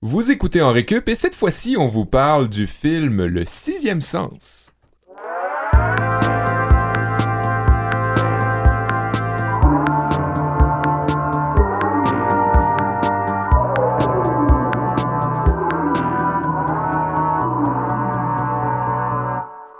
Vous écoutez en récup et cette fois-ci, on vous parle du film Le Sixième Sens.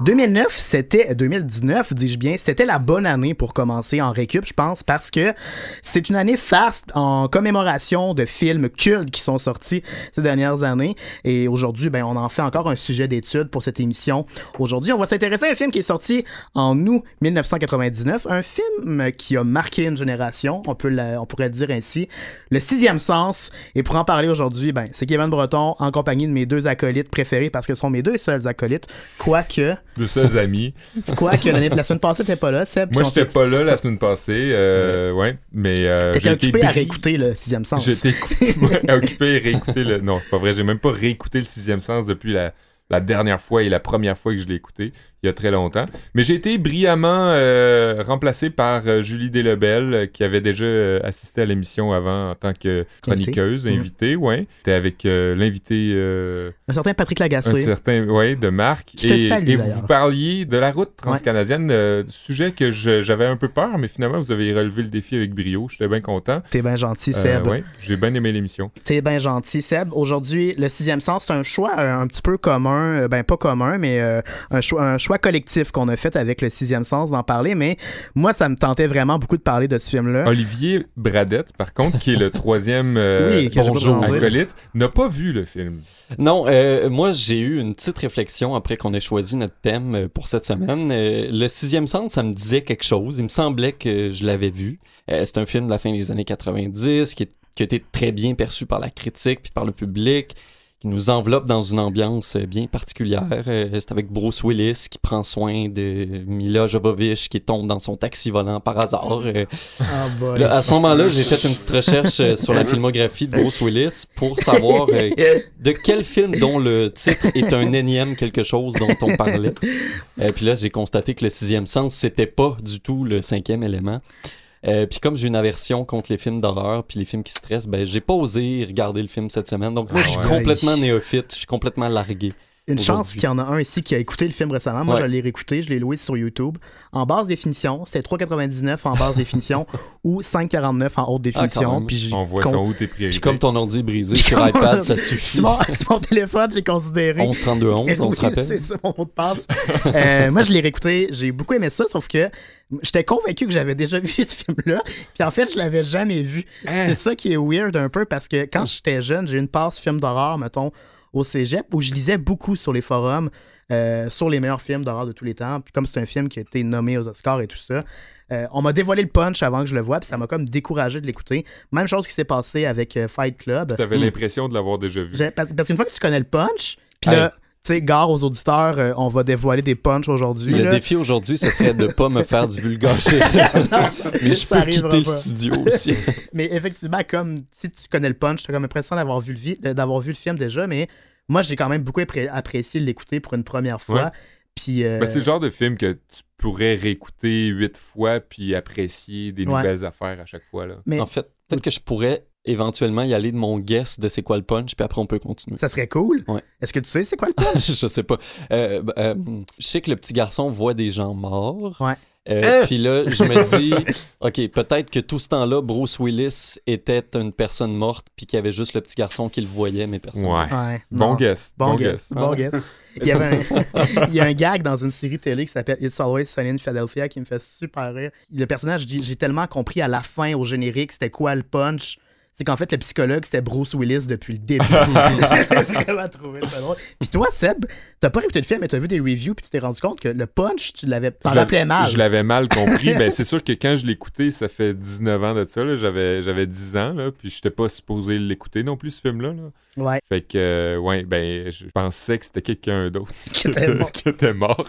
2009, c'était 2019, dis-je bien, c'était la bonne année pour commencer en récup, je pense, parce que c'est une année faste en commémoration de films cultes qui sont sortis ces dernières années. Et aujourd'hui, ben, on en fait encore un sujet d'étude pour cette émission. Aujourd'hui, on va s'intéresser à un film qui est sorti en août 1999, un film qui a marqué une génération, on, peut on pourrait dire ainsi, Le Sixième Sens. Et pour en parler aujourd'hui, ben, c'est Kevin Breton en compagnie de mes deux acolytes préférés parce que ce sont mes deux seuls acolytes, quoique de seuls amis. C'est quoi que la semaine passée, t'étais pas là, Seb? Moi, j'étais pas là la semaine passée, euh, ouais, mais... Euh, T'étais occupé à réécouter le sixième sens. J'étais occupé à réécouter le... Non, c'est pas vrai, j'ai même pas réécouté le sixième sens depuis la, la dernière fois et la première fois que je l'ai écouté il y a très longtemps. Mais j'ai été brillamment euh, remplacé par euh, Julie Delebel, euh, qui avait déjà assisté à l'émission avant en tant que chroniqueuse, mm. invitée, ouais. C'était avec l'invité... un certain Patrick Lagacé. Un certain, ouais, de Marc. et, et vous parliez de la route transcanadienne, sujet que j'avais un peu peur, mais finalement, vous avez relevé le défi avec brio. J'étais bien content. T'es bien gentil, Seb. ouais, j'ai bien aimé l'émission. T'es bien gentil, Seb. Aujourd'hui, le sixième sens, c'est un choix un, petit peu commun, ben pas commun, mais un choix, un choix collectif qu'on a fait avec le sixième sens d'en parler, mais moi, ça me tentait vraiment beaucoup de parler de ce film-là. Olivier Bradette, par contre, qui est le troisième euh, acolyte, n'a pas vu le film. Non, euh, moi, j'ai eu une petite réflexion après qu'on ait choisi notre thème euh, pour cette semaine. le sixième sens, ça me disait quelque chose. Il me semblait que je l'avais vu. c'est un film de la fin des années 90 qui, qui a été très bien perçu par la critique puis par le public qui nous enveloppe dans une ambiance bien particulière. Euh, c'est avec Bruce Willis qui prend soin de Mila Jovovich qui tombe dans son taxi volant par hasard. Euh, ah, à ce moment-là, j'ai fait une petite recherche euh, sur la filmographie de Bruce Willis pour savoir de quel film dont le titre est un énième quelque chose dont on parlait. Et puis là, j'ai constaté que le sixième sens, c'était pas du tout le cinquième élément. Euh, puis comme j'ai une aversion contre les films d'horreur puis les films qui stressent, ben j'ai pas osé regarder le film cette semaine. Donc moi, je suis ah complètement néophyte, je suis complètement largué. Une chance qu'il y en a un ici qui a écouté le film récemment. Moi, je l'ai réécouté, je l'ai loué sur YouTube. En basse définition, c'était 3,99 en basse définition ou 5,49 en haute ah, définition. puis On voit son où tes priorités. Puis comme ton ordi est brisé sur iPad, ça suffit. C'est mon, téléphone, j'ai considéré. 11 32 11, on se rappelle. C'est ça mon mot de passe. euh, moi, je l'ai réécouté, j'ai beaucoup aimé ça, sauf que j'étais convaincu que j'avais déjà vu ce film-là. Puis en fait, je l'avais jamais vu. Hein? C'est ça qui est weird un peu parce que quand j'étais jeune, j'ai une passe film d'horreur, mettons au cégep où je lisais beaucoup sur les forums euh, sur les meilleurs films d'horreur de tous les temps. Puis comme c'est un film qui a été nommé aux Oscars et tout ça, euh, on m'a dévoilé le punch avant que je le voie, puis ça m'a comme découragé de l'écouter. Même chose qui s'est passé avec euh, Fight Club. Tu avais hmm. l'impression de l'avoir déjà vu. Parce, qu'une fois que tu connais le punch, puis là, tu sais, gare aux auditeurs, on va dévoiler des punchs aujourd'hui. Le défi aujourd'hui, ce serait de pas me faire du vulgaire. mais je peux quitter le studio aussi. mais effectivement, comme si tu connais le punch, tu as comme l'impression d'avoir vu, le, d'avoir vu le film déjà, mais moi, j'ai quand même beaucoup apprécié l'écouter pour une première fois. Puis, euh, ben, c'est le genre de film que tu pourrais réécouter huit fois puis apprécier des nouvelles affaires à chaque fois. Là. Mais... En fait, peut-être que je pourrais éventuellement y aller de mon guess de c'est quoi le punch, puis après on peut continuer. Ça serait cool. Est-ce que tu sais c'est quoi le punch? je sais pas. Euh, euh, je sais que le petit garçon voit des gens morts. Ouais. Euh, hein? Puis là, je me dis, OK, peut-être que tout ce temps-là, Bruce Willis était une personne morte, puis qu'il y avait juste le petit garçon qui le voyait, mais personne. Ouais. bon guess. Bon, guess. Bon guess. Il y, avait il y a un gag dans une série télé qui s'appelle It's Always Sunny in Philadelphia qui me fait super rire. Le personnage dit J'ai tellement compris à la fin, au générique, c'était quoi le punch? C'est qu'en fait, le psychologue, c'était Bruce Willis depuis le début. vraiment trouvé ça drôle. Puis toi, Seb, t'as pas réécouté le film, mais t'as vu des reviews, puis tu t'es rendu compte que le punch, tu l'avais. T'en mal. Je l'avais mal compris. ben, c'est sûr que quand je l'écoutais, ça fait 19 ans de ça. J'avais, j'avais 10 ans, là, puis j'étais pas supposé l'écouter non plus, ce film-là. Ouais. Fait que, euh, ouais, ben, je pensais que c'était quelqu'un d'autre qui, était mort.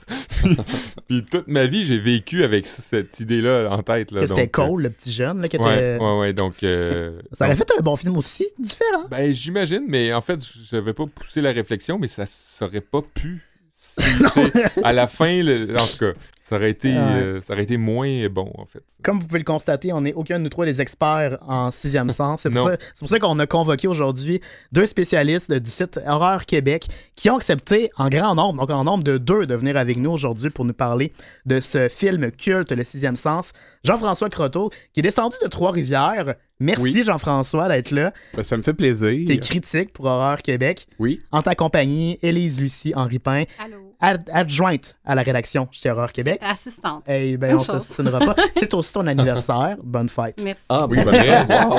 puis, toute ma vie, j'ai vécu avec cette idée-là en tête. Là, c'était Cole, le petit jeune, là, qui était. Ouais, ouais, donc. Euh, fait un bon film aussi, différent. Ben, j'imagine, mais en fait, je n'avais pas poussé la réflexion, mais ça serait pas pu si, à la fin, le- en tout cas, ça aurait, été, Ouais. euh, ça aurait été moins bon, en fait. Comme vous pouvez le constater, on n'est aucun de nous trois des experts en sixième sens. C'est pour, ça- c'est pour ça qu'on a convoqué aujourd'hui deux spécialistes du site Horreur Québec qui ont accepté en grand nombre, donc en nombre de deux, de venir avec nous aujourd'hui pour nous parler de ce film culte, Le sixième sens. Jean-François Croteau, qui est descendu de Trois-Rivières. Merci Oui. Jean-François d'être là. Ben, ça me fait plaisir. T'es critique pour Horreur Québec. Oui. En ta compagnie, Élise Lucie Henri Pain, Allô. ad- adjointe à la rédaction chez Horreur Québec. Assistante. Eh ben, Même on s'assinera pas. C'est aussi ton anniversaire. Bonne fête. Merci. Ah, Oui, pour vrai? Wow.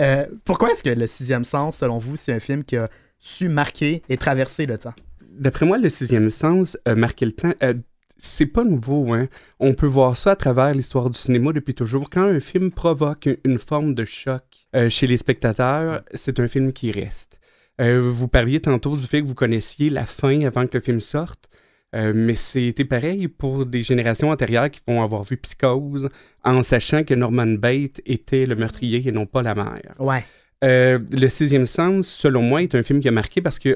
Euh, pourquoi est-ce que Le Sixième Sens, selon vous, c'est un film qui a su marquer et traverser le temps? D'après moi, le sixième sens a marqué le temps. Euh, c'est pas nouveau, hein. On peut voir ça à travers l'histoire du cinéma depuis toujours. Quand un film provoque une, forme de choc euh, chez les spectateurs, c'est un film qui reste. Euh, vous parliez tantôt du fait que vous connaissiez la fin avant que le film sorte. Euh, mais c'était pareil pour des générations antérieures qui vont avoir vu Psychose en sachant que Norman Bates était le meurtrier et non pas la mère. Ouais. Euh, le sixième sens, selon moi, est un film qui a marqué parce qu'on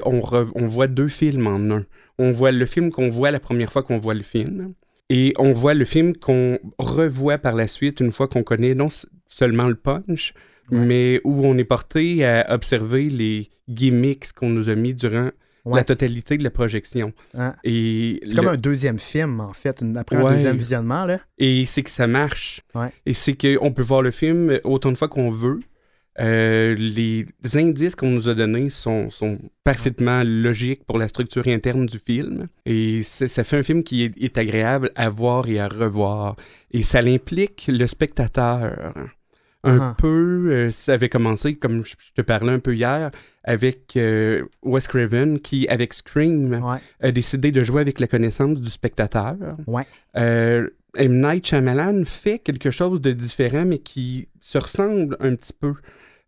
on voit deux films en un. On voit le film qu'on voit la première fois qu'on voit le film, et on voit le film qu'on revoit par la suite une fois qu'on connaît non seulement le punch, Ouais. mais où on est porté à observer les gimmicks qu'on nous a mis durant Ouais. la totalité de la projection. Hein? Et C'est comme un deuxième film, en fait, après un Ouais. deuxième visionnement. Là. Et c'est que ça marche. Ouais. Et c'est qu'on peut voir le film autant de fois qu'on veut. Euh, les indices qu'on nous a donnés sont, sont parfaitement logiques pour la structure interne du film. Et ça fait un film qui est, est agréable à voir et à revoir. Et ça l'implique le spectateur. Un Ah. peu, euh, ça avait commencé, comme je je te parlais un peu hier, avec euh, Wes Craven qui, avec Scream, Ouais. a décidé de jouer avec la connaissance du spectateur. Ouais. M. Night Shyamalan fait quelque chose de différent, mais qui se ressemble un petit peu.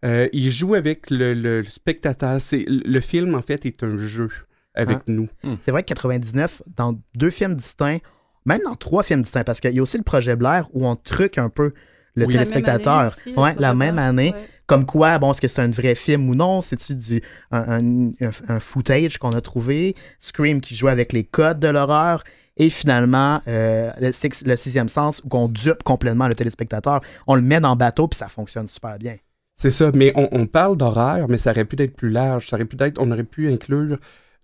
Euh, il joue avec le, le spectateur. C'est, le film, en fait, est un jeu avec Ah. nous. C'est vrai que 99, dans deux films distincts, même dans trois films distincts, parce qu'il y a aussi le projet Blair où on truque un peu le Oui. La même téléspectateur. année aussi, ouais, la même année. ouais. Comme quoi, bon, est-ce que c'est un vrai film ou non? C'est-tu du un, un- un- un footage qu'on a trouvé? Scream qui joue avec les codes de l'horreur. Et finalement, euh, le, six- le sixième sens, où on dupe complètement le téléspectateur. On le met dans le bateau, puis ça fonctionne super bien. C'est ça, mais on, on parle d'horreur, mais ça aurait pu être plus large. Ça aurait pu être, on aurait pu inclure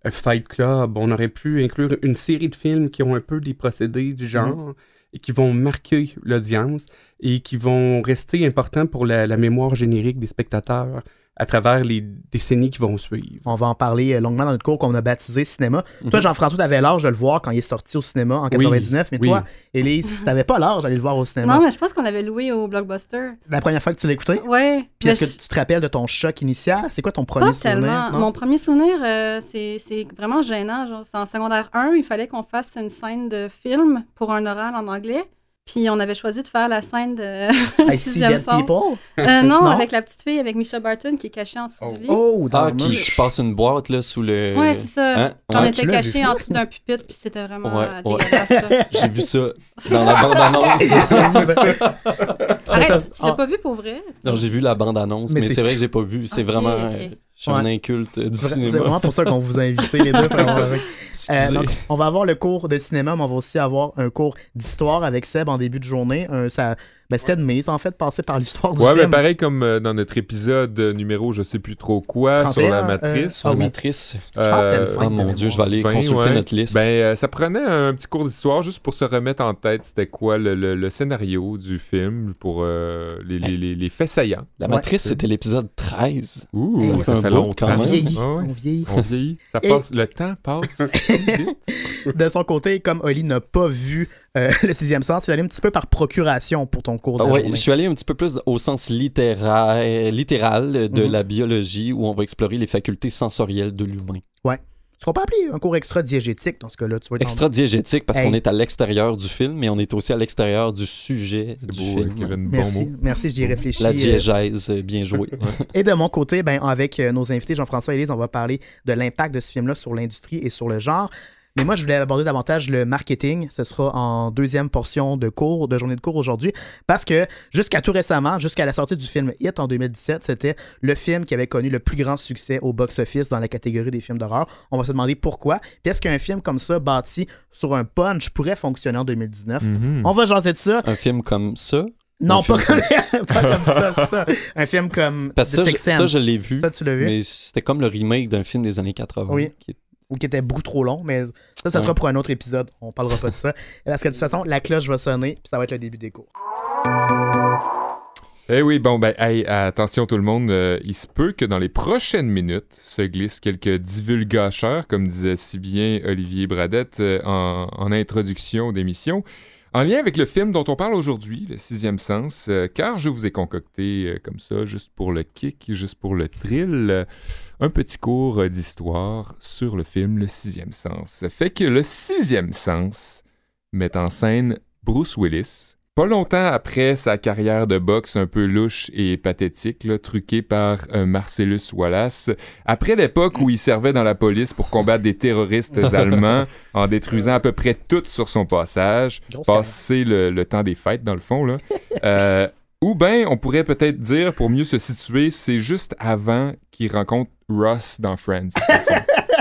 euh, Fight Club, on aurait pu inclure une série de films qui ont un peu des procédés du genre et qui vont marquer l'audience et qui vont rester importants pour la, la mémoire générique des spectateurs à travers les décennies qui vont suivre. On va en parler euh, longuement dans notre cours qu'on a baptisé cinéma. Mhm. Toi, Jean-François, t'avais l'âge de le voir quand il est sorti au cinéma en 99, mais oui. toi, Élise, t'avais pas l'âge d'aller le voir au cinéma. Non, mais je pense qu'on avait loué au Blockbuster. La première fois que tu l'as écouté? Ouais. Puis est-ce que je- tu te rappelles de ton choc initial? C'est quoi ton premier Pas souvenir? Mon premier souvenir, euh, c'est c'est vraiment gênant. genre, C'est en secondaire 1, il fallait qu'on fasse une scène de film pour un oral en anglais. Puis on avait choisi de faire la scène de I see Sixième Sens. people? Euh, non, Non? avec la petite fille, avec Misha Barton qui est cachée en dessous du lit. Oh, dans Ah, qui, qui passe une boîte là sous le. Ouais, c'est ça. Hein? On Ouais. était cachés en dessous d'un pupitre, puis c'était vraiment Ouais, euh. J'ai vu ça dans la bande-annonce. Arrête, tu l'as ah. pas vu pour vrai? non, j'ai vu la bande-annonce, Mais mais, c'est vrai que j'ai pas vu. C'est vraiment. ok. Euh, je suis un inculte du C'est cinéma. vraiment pour ça qu'on vous a invité les deux. pour avoir- Euh, donc, on va avoir le cours de cinéma, mais on va aussi avoir un cours d'histoire avec Seb en début de journée. Un- ça, ben, C'était de mise, en fait, passer par l'histoire du Ouais, mais film. pareil comme euh, dans notre épisode euh, numéro je sais plus trop quoi 31, sur la euh, matrice. Sur Ah la oui. matrice. Je pense que c'était le Euh, fin. Oh mon dieu, je vais aller 20, consulter ouais. notre liste. Ben, euh, ça prenait un petit cours d'histoire juste pour se remettre en tête c'était quoi le, le- le scénario du film pour euh, les, les, les, les faits saillants. la ouais. matrice, c'était l'épisode 13. Ouh, Ça ça, fait longtemps. quand On vieillit. Ouais. On vieillit. On vieillit. Ça Et- passe, le temps passe vite. De son côté, comme Oli n'a pas vu euh, le sixième sens, il allait un petit peu par procuration pour ton cours de Ah ouais, journée. je suis allé un petit peu plus au sens littéraire, littéral de Mhm. la biologie où on va explorer les facultés sensorielles de l'humain. Ce qu'on peut appeler un cours extra-diégétique dans ce cas-là. Tu Extra-diégétique parce Hey. qu'on est à l'extérieur du film, mais on est aussi à l'extérieur du sujet du beau, film. Kevin, bon Merci, mot. merci, j'y ai réfléchi. La euh, diégèse, euh, bien joué. Et de mon côté, ben, avec nos invités Jean-François et Élise, on va parler de l'impact de ce film-là sur l'industrie et sur le genre. Mais moi, je voulais aborder davantage le marketing. Ce sera en deuxième portion de cours, de journée de cours aujourd'hui. Parce que jusqu'à tout récemment, jusqu'à la sortie du film Hit en 2017, c'était le film qui avait connu le plus grand succès au box-office dans la catégorie des films d'horreur. On va se demander pourquoi. Puis est-ce qu'un film comme ça, bâti sur un punch, pourrait fonctionner en 2019? Mhm. On va jaser de ça. Un film comme ça? Non, pas comme, pas comme ça, ça. Un film comme Parce The ça, je- ça, je l'ai vu. Ça, tu l'as vu? Mais c'était comme le remake d'un film des années 80. Oui. qui est- ou qui était beaucoup trop long, mais ça, ça Ouais. sera pour un autre épisode. On parlera pas de ça. Parce que de toute façon, la cloche va sonner, puis ça va être le début des cours. Eh oui, bon, ben, hey, attention tout le monde, euh, il se peut que dans les prochaines minutes se glissent quelques divulgateurs, comme disait si bien Olivier Bradette euh, en, en introduction d'émission, en lien avec le film dont on parle aujourd'hui, Le Sixième Sens, euh, car je vous ai concocté euh, comme ça, juste pour le kick, juste pour le thrill, euh, un petit cours d'histoire sur le film Le Sixième Sens. Fait que Le Sixième Sens met en scène Bruce Willis, pas longtemps après sa carrière de boxe un peu louche et pathétique, là, truquée par un Marcellus Wallace, après l'époque où il servait dans la police pour combattre des terroristes allemands en détruisant à peu près tout sur son passage, passer le, le temps des fêtes dans le fond, là. Euh, ou bien, on pourrait peut-être dire, pour mieux se situer, c'est juste avant qu'il rencontre Ross dans Friends.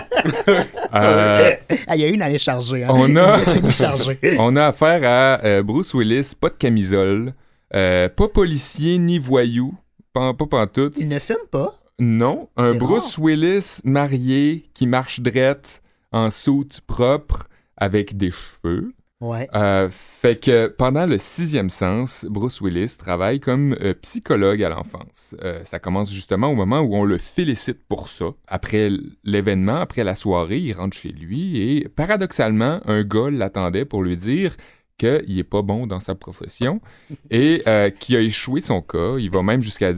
Euh, Ah, il y a une charger. Hein? On a- Laissez-nous charger. on a affaire à euh, Bruce Willis, pas de camisole, euh, pas policier ni voyou, pas, pas pantoute. Il ne fume pas. Non, un Bruce Willis marié qui marche drette en soute propre avec des cheveux. Ouais. Euh, fait que pendant le sixième sens, Bruce Willis travaille comme euh, psychologue à l'enfance. Euh, ça commence justement au moment où on le félicite pour ça. Après l'événement, après la soirée, il rentre chez lui et paradoxalement, un gars l'attendait pour lui dire qu'il est pas bon dans sa profession et qu'il a échoué son cas. Il va même jusqu'à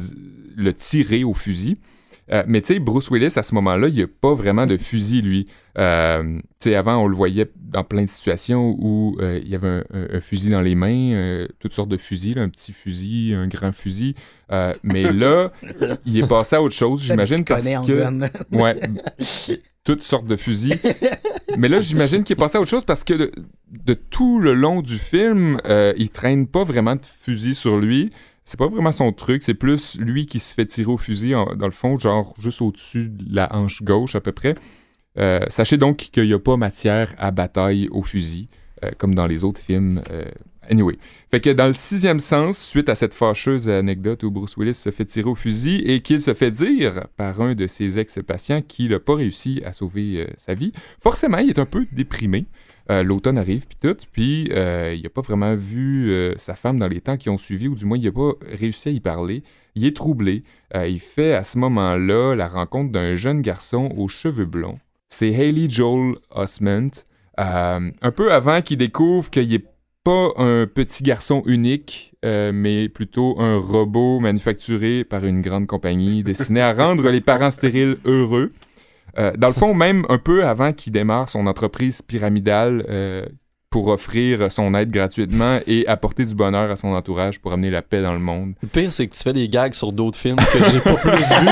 le tirer au fusil. Euh, mais tu sais, Bruce Willis, à ce moment-là, il n'y a pas vraiment de fusil, lui. Euh, tu sais, avant, on le voyait dans plein de situations où euh, il y avait un, un- un fusil dans les mains, toutes sortes de fusils, là, un petit fusil, un grand fusil. Mais là, il est passé à autre chose, j'imagine, parce que... Ouais. Toutes sortes de fusils. Mais là, j'imagine qu'il est passé à autre chose parce que de, de tout le long du film, il traîne pas vraiment de fusil sur lui. C'est pas vraiment son truc. C'est plus lui qui se fait tirer au fusil, dans le fond, genre juste au-dessus de la hanche gauche à peu près. Euh, sachez donc qu'il n'y a pas matière à bataille au fusil, euh, comme dans les autres films. euh, anyway. Fait que dans le sixième sens, suite à cette fâcheuse anecdote où Bruce Willis se fait tirer au fusil et qu'il se fait dire par un de ses ex-patients qu'il n'a pas réussi à sauver sa vie, forcément, il est un peu déprimé. Euh, L'automne arrive, puis tout, puis euh, il n'a pas vraiment vu euh, sa femme dans les temps qui ont suivi, ou du moins, il n'a pas réussi à y parler. Il est troublé. Il fait à ce moment-là la rencontre d'un jeune garçon aux cheveux blonds. C'est Haley Joel Osment. Un peu avant qu'il découvre qu'il est pas un petit garçon unique, mais plutôt un robot manufacturé par une grande compagnie destiné à rendre les parents stériles heureux. Euh, dans le fond, même un peu avant qu'il démarre son entreprise pyramidale euh, pour offrir son aide gratuitement et apporter du bonheur à son entourage pour amener la paix dans le monde. Le pire, c'est que tu fais des gags sur d'autres films que j'ai pas plus vus.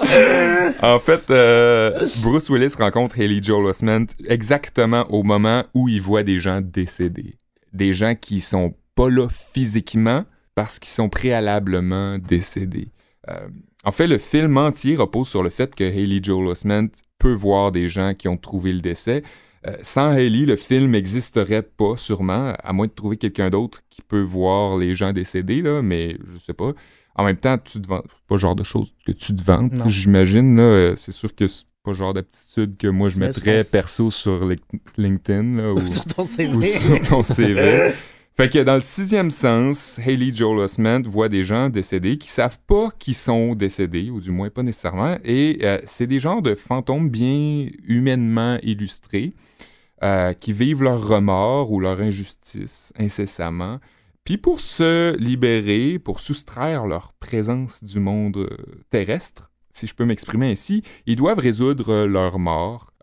En fait, euh, Bruce Willis rencontre Haley Joel Osment exactement au moment où il voit des gens décédés. Des gens qui sont pas là physiquement parce qu'ils sont préalablement décédés. Euh, en fait, le film entier repose sur le fait que Haley Joel Osment peut voir des gens qui ont trouvé le décès. Euh, sans Haley, le film n'existerait pas sûrement, à moins de trouver quelqu'un d'autre qui peut voir les gens décédés, là, mais je sais pas. En même temps, tu te vends- c'est pas le genre de choses que tu te j'imagine. Euh, C'est sûr que c'est pas le genre d'aptitude que moi je mettrais perso sur Link- LinkedIn là, ou, Sur ton CV. ou sur ton CV. Que dans le sixième sens, Haley Joel Osment voit des gens décédés qui savent pas qu'ils sont décédés, ou du moins pas nécessairement, et euh, c'est des genres de fantômes bien humainement illustrés, euh, qui vivent leur remords ou leur injustice incessamment. Puis pour se libérer, pour soustraire leur présence du monde euh, terrestre, si je peux m'exprimer ainsi, ils doivent résoudre leur mort,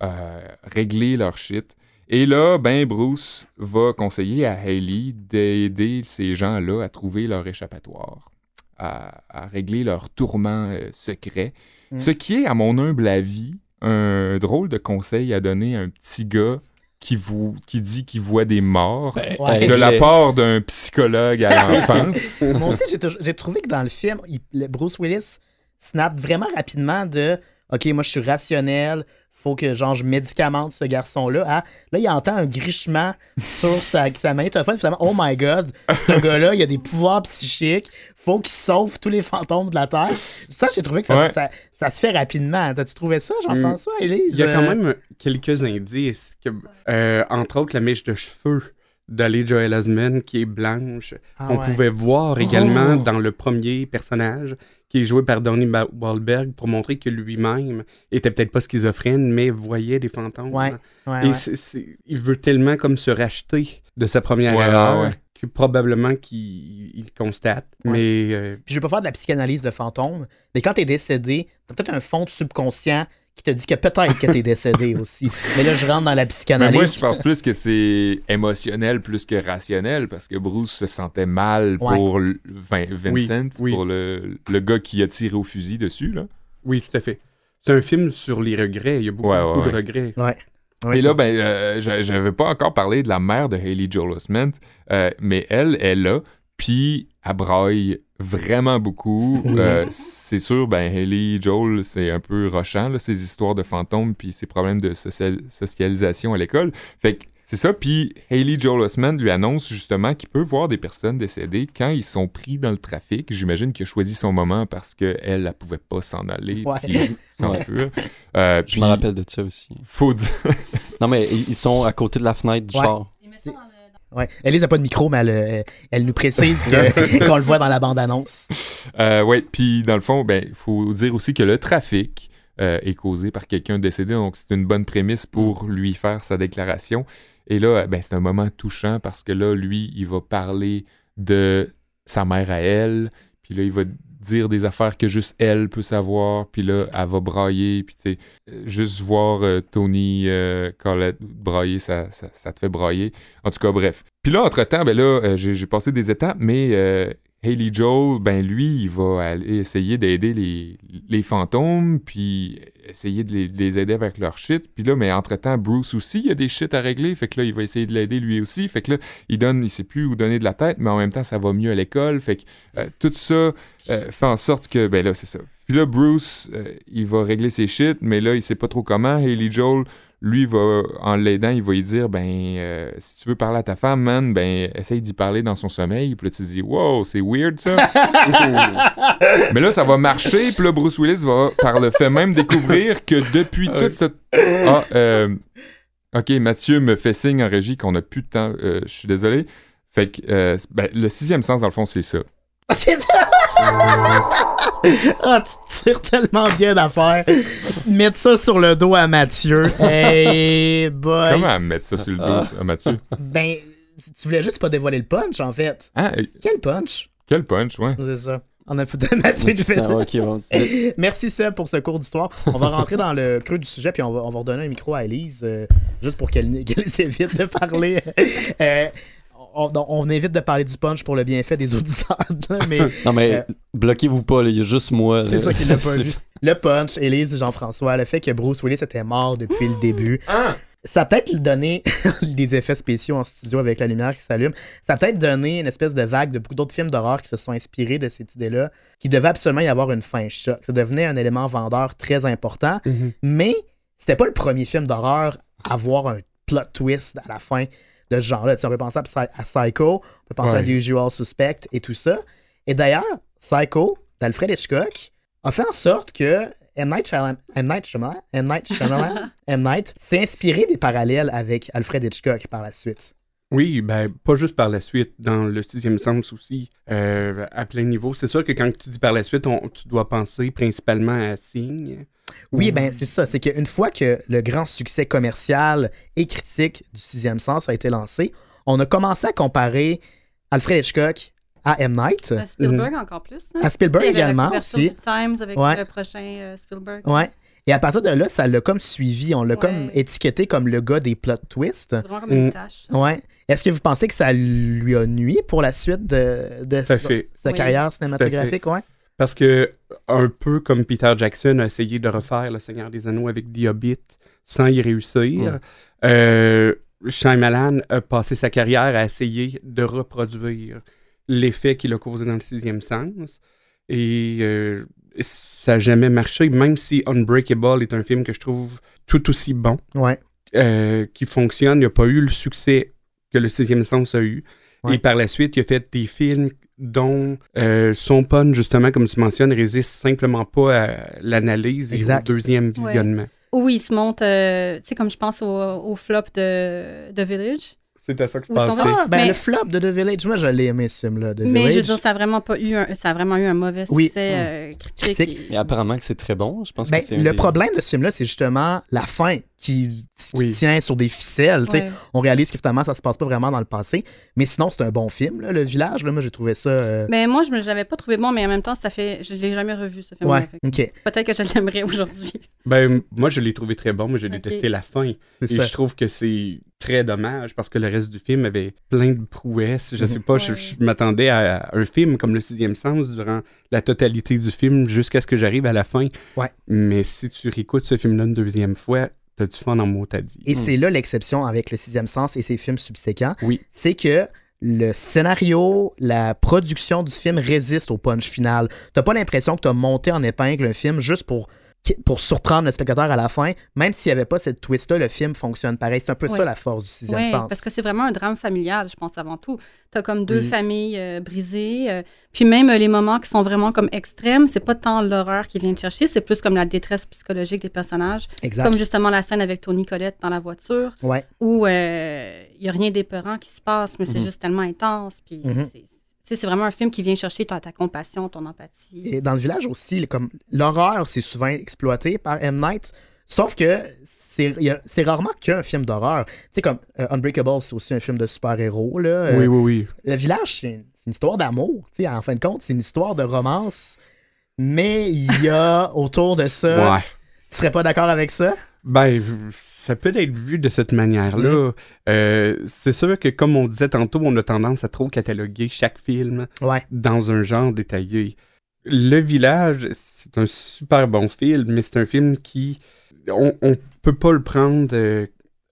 régler leur shit. Et là, ben Bruce va conseiller à Hailey d'aider ces gens-là à trouver leur échappatoire, à, à régler leur tourment euh, secret. Mm. Ce qui est, à mon humble avis, un drôle de conseil à donner à un petit gars qui, vous, qui dit qu'il voit des morts Ouais. de la part d'un psychologue à l'enfance. Moi aussi, j'ai trouvé que dans le film, il- Bruce Willis snap vraiment rapidement de OK, moi je suis rationnel, faut que genre je médicamente ce garçon-là. à là, il entend un grichement sur sa, sa magnétophone, finalement, oh my god, ce gars-là, il a des pouvoirs psychiques, faut qu'il sauve tous les fantômes de la Terre. Ça, j'ai trouvé que ça, Ouais. ça, ça se fait rapidement. T'as-tu trouvé ça, Jean-François, Élise? Il y a quand Euh, même quelques indices, que, euh, entre autres la mèche de cheveux d'Ali Joel Osment qui est blanche. ah On ouais. pouvait voir également Oh. dans le premier personnage qui est joué par Donnie Wahlberg pour montrer que lui-même était peut-être pas schizophrène, mais voyait des fantômes. Ouais, ouais, Et il veut tellement comme se racheter de sa première erreur que probablement qu'il il constate. Ouais. Mais euh, Puis je veux pas faire de la psychanalyse de fantôme, mais quand t'es décédé, t'as peut-être un fond de subconscient qui te dit que peut-être que t'es décédé aussi. Mais là, je rentre dans la Mais psychanalyse. moi, je pense plus que c'est émotionnel plus que rationnel parce que Bruce se sentait mal Ouais. pour Vincent, oui. pour le, le gars qui a tiré au fusil dessus. Là. oui, tout à fait. C'est un film sur les regrets. Il y a beaucoup, Ouais, ouais, beaucoup de regrets. Ouais. Ouais, Et là, ben, euh, j'a- j'avais pas encore parlé de la mère de Haley Joel Osment, euh, mais elle est là, puis elle braille vraiment beaucoup. Oui. Euh, c'est sûr, ben, Haley Joel, c'est un peu rochant, là, ses histoires de fantômes, puis ses problèmes de social- socialisation à l'école. Fait que c'est ça, puis Haley Joel Osment lui annonce justement qu'il peut voir des personnes décédées quand ils sont pris dans le trafic. J'imagine qu'il a choisi son moment parce qu'elle, elle, elle pouvait pas s'en aller, Ouais. puis s'enfuir. Ouais. Euh, Je puis, me rappelle de ça aussi. Faut dire... Non, mais ils sont à côté de la fenêtre du Ouais. char. Ils mettent ça dans le- dans- Ouais. Élise n'a pas de micro, mais elle, euh, elle nous précise qu'on le voit dans la bande-annonce. Euh, ouais, puis dans le fond, ben, il faut dire aussi que le trafic euh, est causé par quelqu'un décédé, donc c'est une bonne prémisse pour lui faire sa déclaration. Et là, ben, c'est un moment touchant parce que là, lui, il va parler de sa mère à elle, puis là, il va dire des affaires que juste elle peut savoir, puis là, elle va brailler, puis tu euh, juste voir euh, Tony euh, Collette brailler, ça, ça, ça te fait brailler. En tout cas, bref. Puis là, entre-temps, ben là, euh, j'ai passé des étapes, mais Haley Joel, ben lui, il va aller essayer d'aider les, les fantômes, puis essayer de les, de les aider avec leur shit. Puis là, mais entre-temps, Bruce aussi, il y a des shit à régler, fait que là, il va essayer de l'aider lui aussi. Fait que là, il donne, il sait plus où donner de la tête, mais en même temps, ça va mieux à l'école. Fait que euh, tout ça euh, fait en sorte que, ben là, c'est ça. Puis là, Bruce, euh, il va régler ses shit, mais là, il sait pas trop comment. Haley Joel, lui, va, en l'aidant, il va lui dire, ben, euh, si tu veux parler à ta femme, man, ben, essaye d'y parler dans son sommeil. Puis là, tu dis, wow, c'est weird, ça. mais là, ça va marcher. Puis là, Bruce Willis va, par le fait même, découvrir que depuis toute cette... Ah, euh, OK, Mathieu me fait signe en régie qu'on a plus de temps. Euh, Je suis désolé. Fait que, euh, ben, le sixième sens, dans le fond, c'est ça. C'est ça! Ah, tu tires tellement bien d'affaires. Mettre ça sur le dos à Mathieu. Hey, boy. Comment mettre ça sur le dos, ça, Mathieu? Ben, tu voulais juste pas dévoiler le punch, en fait. Ah, euh, Quel punch? quel punch, ouais. C'est ça. On a foutu Mathieu du fait. Ah, ok, bon. Merci Seb pour ce cours d'histoire. On va rentrer dans le creux du sujet puis on va, on va redonner un micro à Elise euh, juste pour qu'elle qu'elle évite de parler. Euh, on, évite de parler du punch pour le bienfait des auditeurs, mais Non, mais Euh, bloquez-vous pas, il y a juste moi. c'est ça qu'il n'a pas vu. Le punch, Elise, Jean-François, le fait que Bruce Willis était mort depuis le début. Ça a peut-être donné des effets spéciaux en studio avec la lumière qui s'allume. Ça a peut-être donné une espèce de vague de beaucoup d'autres films d'horreur qui se sont inspirés de cette idée-là, qui devait absolument y avoir une fin choc. Ça devenait un élément vendeur très important. Mhm. Mais c'était pas le premier film d'horreur à avoir un plot twist à la fin de ce genre-là. Tu sais, on peut penser à, Psy- à Psycho, on peut penser à. The Usual Suspect et tout ça. Et d'ailleurs, Psycho d'Alfred Hitchcock a fait en sorte que M. Night Shyamalan, M. Night Shyamalan, M. Night Shyamalan, M. Night s'est inspiré des parallèles avec Alfred Hitchcock par la suite. Oui, ben, pas juste par la suite, dans le sixième sens aussi, euh, à plein niveau. C'est sûr que quand tu dis par la suite, on- tu dois penser principalement à Signe. Oui, Ou- ben c'est ça. C'est qu'une fois que le grand succès commercial et critique du sixième sens a été lancé, on a commencé à comparer Alfred Hitchcock à M. Night, À Spielberg encore plus. hein? à Spielberg y avait également la aussi. du Times avec Ouais. le prochain euh, Spielberg. Ouais. Et à partir de là, ça l'a comme suivi. On l'a Ouais. comme étiqueté comme le gars des plot twists. Vraiment comme une Mm. tâche. Ouais. Est-ce que vous pensez que ça lui a nuit pour la suite de, sa, sa Oui. carrière cinématographique? Ouais. Parce que, un peu comme Peter Jackson a essayé de refaire Le Seigneur des Anneaux avec The Hobbit sans y réussir, Mm. euh, Shyamalan a passé sa carrière à essayer de reproduire l'effet qu'il a causé dans le sixième sens. Et euh, ça n'a jamais marché, même si Unbreakable est un film que je trouve tout aussi bon, Ouais. euh, qui fonctionne. Il n'a pas eu le succès que le sixième sens a eu. Ouais. Et par la suite, il a fait des films dont euh, son pun, justement, comme tu mentionnes, résiste simplement pas à l'analyse et au Exact. deuxième visionnement. Où il se monte, euh, tu sais, comme je pense au, au flop de, de Village. C'est à ça que je pensais. Ah, ben Mais- le flop de The Village, moi je l'ai aimé ce film-là. The Mais je veux Village. dire, ça a vraiment pas eu un, ça a vraiment eu un mauvais Oui. succès euh, critique. Critique. et- Mais apparemment que c'est très bon. Je pense Ben, que c'est un le des- problème de ce film-là, c'est justement la fin qui, qui Oui. tient sur des ficelles. tu sais. Ouais. On réalise que finalement, ça se passe pas vraiment dans le passé. Mais sinon, c'est un bon film, là, Le Village. Là, moi, j'ai trouvé ça. euh, Mais moi, je ne l'avais pas trouvé bon, mais en même temps, ça fait, je l'ai jamais revu ce film. Ouais, ok. Peut-être que je l'aimerais aujourd'hui. Ben, moi, je l'ai trouvé très bon, mais j'ai Ok. détesté la fin. Et ça. je trouve que c'est très dommage parce que le reste du film avait plein de prouesses. Je sais Mhm. pas, je, je m'attendais à un film comme Le Sixième Sens durant la totalité du film jusqu'à ce que j'arrive à la fin. Ouais. Mais si tu réécoutes ce film-là une deuxième fois, t'as du fun en mot à dit? Et c'est là l'exception avec Le Sixième Sens et ses films subséquents. Oui. C'est que le scénario, la production du film résiste au punch final. T'as pas l'impression que t'as monté en épingle un film juste pour, pour surprendre le spectateur à la fin. Même s'il n'y avait pas cette twist-là, le film fonctionne pareil. C'est un peu Oui. ça la force du Sixième Oui, Sens. parce que c'est vraiment un drame familial, je pense, avant tout. Tu as comme deux familles euh, brisées. euh, puis même euh, les moments qui sont vraiment comme extrêmes, c'est pas tant l'horreur qui vient te chercher, c'est plus comme la détresse psychologique des personnages. Exact. Comme justement la scène avec Tony Collette dans la voiture, Ouais. où il n'y a rien d'épeurant qui se passe, mais c'est Mhm. juste tellement intense. Puis Mhm. c'est- c'est c'est vraiment un film qui vient chercher ta, ta compassion, ton empathie. Et dans le village aussi, comme l'horreur, c'est souvent exploité par M. Night. Sauf que c'est rarement qu'un film d'horreur. Tu sais, comme euh, Unbreakable, c'est aussi un film de super-héros. là. Euh, Oui, oui, oui. Le village, c'est une, c'est une histoire d'amour. Tu sais, en fin de compte, c'est une histoire de romance. Mais il y a autour de ça. Ouais. Tu serais pas d'accord avec ça? Ben, ça peut être vu de cette manière-là. Euh, c'est sûr que, comme on disait tantôt, on a tendance à trop cataloguer chaque film Ouais. dans un genre détaillé. Le village, c'est un super bon film, mais c'est un film qui. On, on peut pas le prendre euh,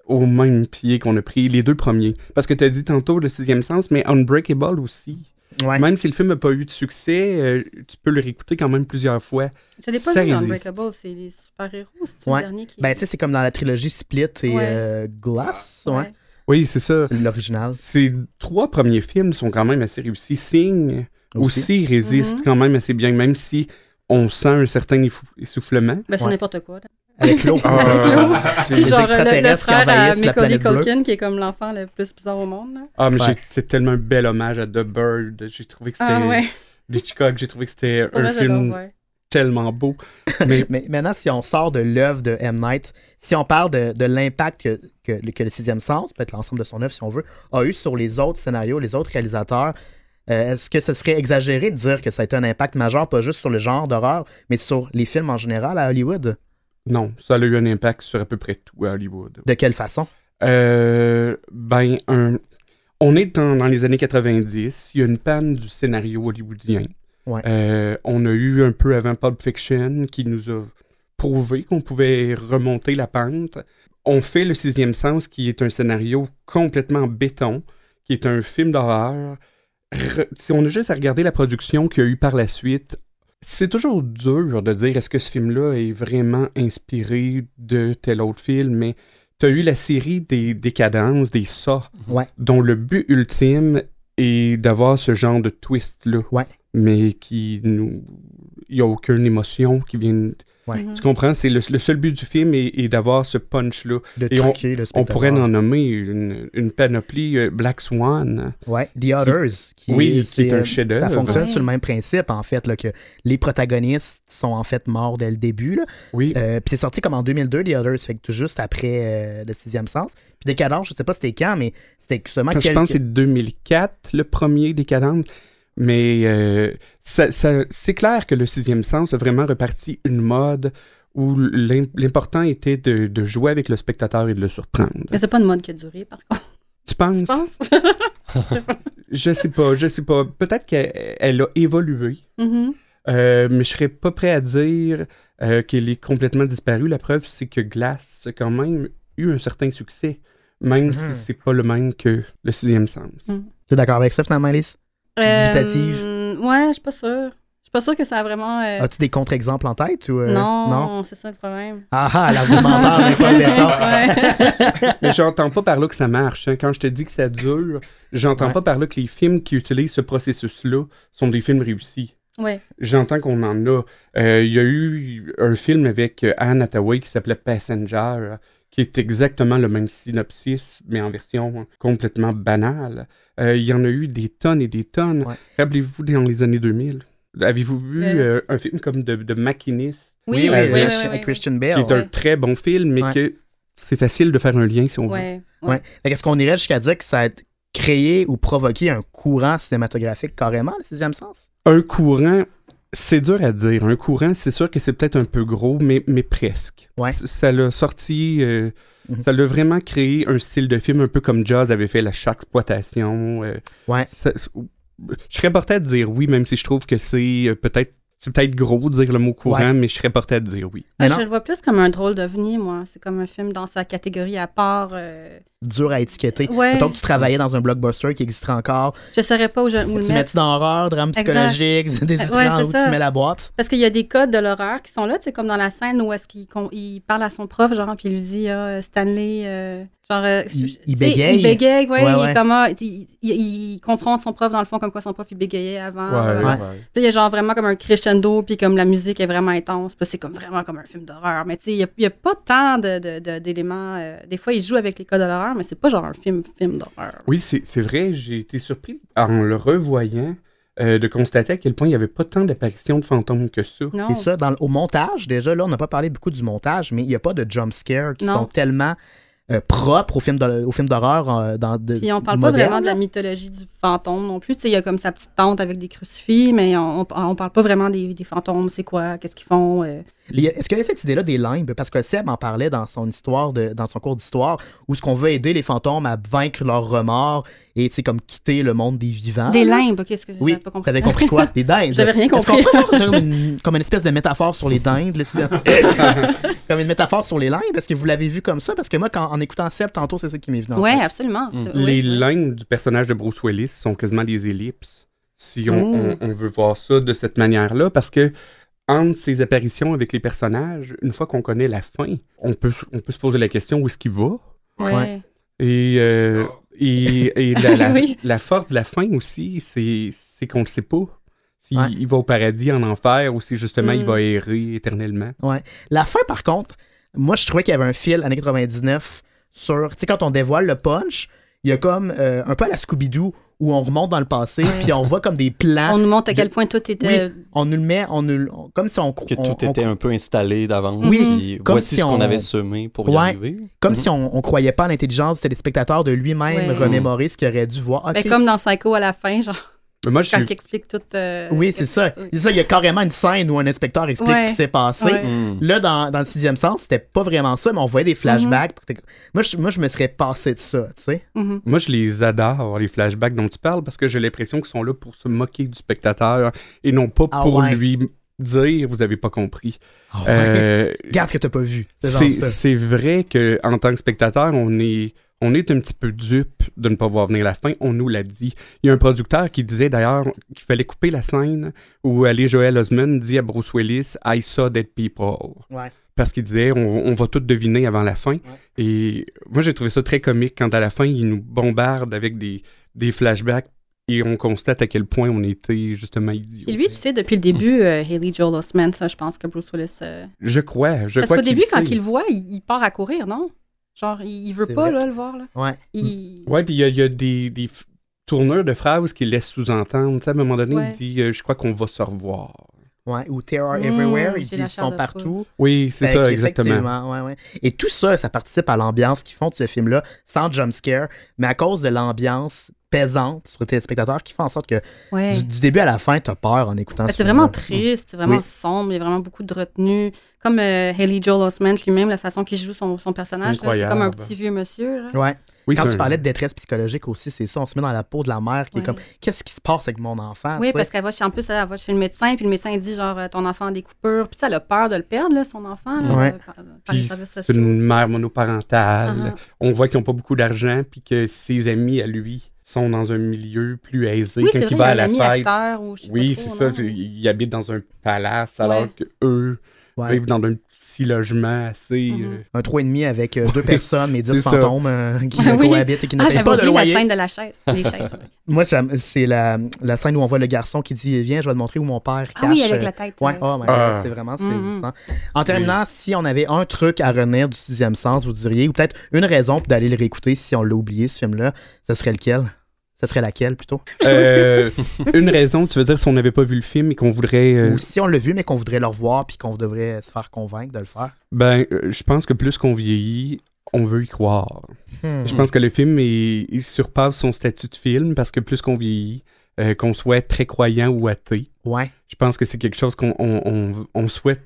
au même pied qu'on a pris les deux premiers. Parce que tu as dit tantôt le sixième sens, mais Unbreakable aussi. Ouais. Même si le film n'a pas eu de succès, euh, tu peux le réécouter quand même plusieurs fois. Je l'ai pas ça vu dans. Unbreakable, c'est les super-héros, c'est Ouais. le dernier qui. Ben, tu sais, c'est comme dans la trilogie Split et Ouais. euh, Glass. Ouais. Ouais. Oui, c'est ça. C'est l'original. Ces trois premiers films sont quand même assez réussis. Sing Aussi. aussi, résiste Mhm. quand même assez bien, même si on sent un certain essoufflement. Ben, c'est Ouais. n'importe quoi. là. Avec l'eau. Ah, Les Puis genre, le, le extraterrestres qui frère à envahissent la planète bleue. Culkin, qui est comme l'enfant le plus bizarre au monde. là. Ah, mais Ouais. c'est tellement un bel hommage à The Bird. J'ai trouvé que c'était. Ah ouais, Hitchcock, j'ai trouvé que c'était un film ouais. tellement beau. Mais Mais maintenant, si on sort de l'œuvre de M. Night, si on parle de, de l'impact que, que, que le sixième sens, peut-être l'ensemble de son œuvre si on veut, a eu sur les autres scénarios, les autres réalisateurs, euh, est-ce que ce serait exagéré de dire que ça a été un impact majeur, pas juste sur le genre d'horreur, mais sur les films en général à Hollywood? Non, ça a eu un impact sur à peu près tout à Hollywood. De quelle façon? Euh, ben, un- on est dans, dans les années 90. Il y a une panne du scénario hollywoodien. Ouais. Euh, on a eu un peu avant Pulp Fiction qui nous a prouvé qu'on pouvait remonter la pente. On fait Le Sixième Sens qui est un scénario complètement béton, qui est un film d'horreur. Re- si on a juste à regarder la production qu'il y a eu par la suite, c'est toujours dur de dire est-ce que ce film-là est vraiment inspiré de tel autre film, mais tu as eu la série des décadences, des Ouais. dont le but ultime est d'avoir ce genre de twist-là. Ouais. Mais qui nous. Il n'y a aucune émotion qui vient. Ouais. Mhm. Tu comprends? C'est le, le seul but du film est, est d'avoir ce punch-là. De Et on- truquer le On pourrait en nommer une, une panoplie euh, Black Swan. Ouais, The Others. Qui Oui, est, qui est c'est, un euh, chef-d'œuvre. Ça fonctionne Ouais. sur le même principe, en fait, là, que les protagonistes sont en fait morts dès le début. Là. Oui. Euh, puis c'est sorti comme en 2002, The Others, fait que tout juste après euh, le sixième sens. Puis Décadence, je sais pas c'était quand, mais c'était justement Je quelques... pense que c'est 2004, le premier Décadence. Mais euh, ça- ça- c'est clair que le sixième sens a vraiment reparti une mode où l'im- l'important était de, de jouer avec le spectateur et de le surprendre. Mais c'est pas une mode qui a duré, par contre. Tu penses? Tu penses? Je sais pas, je sais pas. Peut-être qu'elle elle a évolué. Mhm. Euh, mais je serais pas prêt à dire euh, qu'il est complètement disparu. La preuve, c'est que Glass a quand même eu un certain succès, même si Mhm. c'est pas le même que le sixième sens. Mhm. T'es d'accord avec ça, finalement, Alice? Dubitative. Euh, ouais, je suis pas sûre. Je suis pas sûre que ça a vraiment. euh, As-tu des contre-exemples en tête? Ou, euh, non, c'est ça le problème. Ah ah, l'argumentaire n'est pas béton. Ouais. Mais j'entends pas par là que ça marche. hein. Quand je te dis que ça dure, j'entends Ouais. pas par là que les films qui utilisent ce processus-là sont des films réussis. ouais. J'entends qu'on en a. Euh, Il y a eu un film avec Anne Hathaway qui s'appelait Passenger, qui est exactement le même synopsis, mais en version complètement banale. Euh, Il y en a eu des tonnes et des tonnes. Ouais. Rappelez-vous dans les années 2000. Avez-vous vu Euh, euh, un film comme de, de Machinist, Oui, oui, oui, oui, oui, avec oui, oui. Christian qui Bale. est un très bon film, mais Ouais. que c'est facile de faire un lien si on veut. Ouais. Qu'est-ce qu'on irait jusqu'à dire que ça a créé ou provoqué un courant cinématographique carrément, le sixième sens? Un courant, c'est dur à dire. Un courant, c'est sûr que c'est peut-être un peu gros, mais, mais presque. Ouais. Ça l'a sorti, euh, Mhm. ça l'a vraiment créé un style de film un peu comme Jaws avait fait la chaque exploitation. euh, Ouais. ça- je serais porté à dire oui, même si je trouve que c'est euh, peut-être c'est peut-être gros de dire le mot courant, Ouais. mais je serais porté à dire oui. Mais Ah, non. je le vois plus comme un drôle d'ovni, moi. C'est comme un film dans sa catégorie à part. euh, Dur à étiqueter. Ouais. Mettons que tu travaillais dans un blockbuster qui existerait encore. Je saurais pas où, je, où le tu mettre. mets-tu dans horreur, drame psychologique, des histoires où ça. tu mets la boîte? Parce qu'il y a des codes de l'horreur qui sont là, tu sais, comme dans la scène où est-ce qu'il con- il parle à son prof, genre, puis il lui dit, ah, Stanley, euh, genre... euh, Il- bégaye. Il bégaye, ouais, Ouais, il ouais. est comme, ah, il, il- il confronte son prof, dans le fond, comme quoi son prof, il bégayait avant. Ouais, voilà. ouais. Puis il y a genre vraiment comme un crescendo, puis comme la musique est vraiment intense, puis c'est comme vraiment comme un film d'horreur. Mais tu sais, il y a- pas tant de- de- de- d'éléments. euh, des fois, il joue avec les codes de l'horreur, mais c'est pas genre un film, film d'horreur. Oui, c'est c'est vrai, j'ai été surpris en le revoyant euh, de constater à quel point il n'y avait pas tant d'apparitions de fantômes que ça. C'est ça. Dans, au montage, déjà, là, on n'a pas parlé beaucoup du montage, mais il n'y a pas de jump scare qui Non. sont tellement euh, propres au film d'hor- au film d'horreur euh, dans de Puis on parle pas vraiment de la mythologie du fantôme non plus. Tu sais, il y a comme sa petite tante avec des crucifix, mais on, on, on parle pas vraiment des, des fantômes. C'est quoi? Qu'est-ce qu'ils font? euh. A- Est-ce qu'il y a cette idée-là des limbes? Parce que Seb en parlait dans son histoire, de, dans son cours d'histoire, où ce qu'on veut aider les fantômes à vaincre leur remords et, tu sais, comme quitter le monde des vivants. Des limbes, qu'est-ce que Oui, pas compris? t'avais compris quoi? Des dindes. J'avais rien Est-ce qu'on compris. peut faire comme une, comme une espèce de métaphore sur les dindes? comme une métaphore sur les limbes? Est-ce que vous l'avez vu comme ça? Parce que moi, quand, en écoutant Seb tantôt, c'est ça qui m'est venu en Ouais, tête. absolument. Mm. C'est- oui, Les oui. lignes du personnage de Bruce Willis sont quasiment des ellipses, si on, Mm. on- on veut voir ça de cette manière-là, parce que entre ses apparitions avec les personnages, une fois qu'on connaît la fin, on peut, on peut se poser la question où est-ce qu'il va? Ouais. Ouais. Et, euh, et, et la, la- Oui. la force de la fin aussi, c'est c'est qu'on ne sait pas. S'il Ouais. il va au paradis, en enfer, ou si justement il Mm. va errer éternellement. La fin, par contre, moi, je trouvais qu'il y avait un fil, années 99, sur. Tu sais, quand on dévoile le punch, il y a comme euh, un peu à la Scooby-Doo où on remonte dans le passé, puis on voit comme des plans. On nous montre à quel point tout était. On nous le met, on nous, on- comme si on. Que on- tout on- était un peu installé d'avance. Oui, comme voici si ce qu'on on- avait semé pour y Ouais. arriver. Comme Mhm. si on, on croyait pas à l'intelligence du téléspectateur de lui-même Ouais. remémorer ce qu'il aurait dû voir. Ben, Ok. comme dans Psycho à la fin, genre, Mais moi, je quand suis il explique tout. euh, Oui, c'est ça. C'est ça, il y a carrément une scène où un inspecteur explique Ouais. ce qui s'est passé. Ouais. Mm. Là, dans, dans le sixième sens, c'était pas vraiment ça, mais on voyait des flashbacks. moi, je, moi, je me serais passé de ça, tu sais. Mhm. Moi, je les adore, les flashbacks dont tu parles, parce que j'ai l'impression qu'ils sont là pour se moquer du spectateur et non pas Ah pour ouais. lui dire vous avez pas compris. Ah. Euh, Regarde ce que t'as pas vu. C'est vrai que en tant que spectateur, on est on est un petit peu dupe de ne pas voir venir la fin. On nous l'a dit. Il y a un producteur qui disait d'ailleurs qu'il fallait couper la scène où Ali Joel Osment dit à Bruce Willis I saw dead people. Ouais. Parce qu'il disait on, on va tout deviner avant la fin. Et moi j'ai trouvé ça très comique quand à la fin il nous bombarde avec des, des flashbacks et on constate à quel point on était justement idiots. Et lui, tu sais, depuis le début, euh, Haley Joel Osment, ça, je pense que Bruce Willis. euh, Je crois, je Parce qu'au début, quand il le voit, il, il part à courir, non? Genre, il, il veut pas, là, le voir, là. Ouais. Il... Ouais, puis il y a, il y a des, des tourneurs de phrases qui laissent sous-entendre. Tu sais, à un moment donné, Ouais. il dit euh, Je crois qu'on va se revoir. Ouais. Ou Terror Mmh, Everywhere, ils disent sont partout. Oui, c'est ça, exactement. Ouais, ouais. Et tout ça, ça participe à l'ambiance qu'ils font de ce film-là, sans jumpscare, mais à cause de l'ambiance pesante sur le téléspectateur qui fait en sorte que Ouais. du, du début à la fin, t'as peur en écoutant Ben, ce c'est vraiment film-là. triste, c'est vraiment Oui. sombre, il y a vraiment beaucoup de retenue. Comme euh, Haley Joel Osment lui-même, la façon qu'il joue son, son personnage, là, c'est comme un petit vieux monsieur. là. Ouais. Oui, Quand tu parlais de détresse psychologique aussi, c'est ça. On se met dans la peau de la mère qui est comme qu'est-ce qui se passe avec mon enfant Oui, tu parce qu'elle va chez, en plus, elle va chez le médecin, puis le médecin il dit genre euh, ton enfant a des coupures, puis tu elle a peur de le perdre, là, son enfant, là, Ouais. de- par, par les c'est une mère monoparentale. Ah. On voit qu'ils n'ont pas beaucoup d'argent, puis que ses amis à lui sont dans un milieu plus aisé. Oui, Quand il vrai, va il y a à un la ami fête, acteur ou je sais oui, pas c'est ça. non? c'est- Il habite dans un palace, alors Ouais. que eux Ouais. vivent dans un petit logement assez. Mhm. euh, Un 3,5 avec euh, deux personnes, mais 10 c'est ça. fantômes euh, qui Ah oui. cohabitent et qui ne Ah, payent pas de oublié la loyer. scène de la chaise. Les chaises. Moi, c'est la, la scène où on voit le garçon qui dit Viens, je vais te montrer où mon père cache. Ah oui, avec la tête. Ouais, oh Ah. C'est vraiment Mhm. saisissant. En terminant, si on avait un truc à retenir du sixième sens, vous diriez, ou peut-être une raison pour d'aller le réécouter si on l'a oublié, ce film-là, ce serait lequel? Ce serait laquelle plutôt? Euh, une raison, tu veux dire, si on n'avait pas vu le film et qu'on voudrait. euh, Ou si on l'a vu, mais qu'on voudrait le revoir puis qu'on devrait se faire convaincre de le faire? Ben, euh, je pense que plus qu'on vieillit, on veut y croire. Hmm. Je pense que le film est- il surpasse son statut de film parce que plus qu'on vieillit, euh, qu'on soit très croyant ou athée, Ouais. je pense que c'est quelque chose qu'on on, on- on souhaite,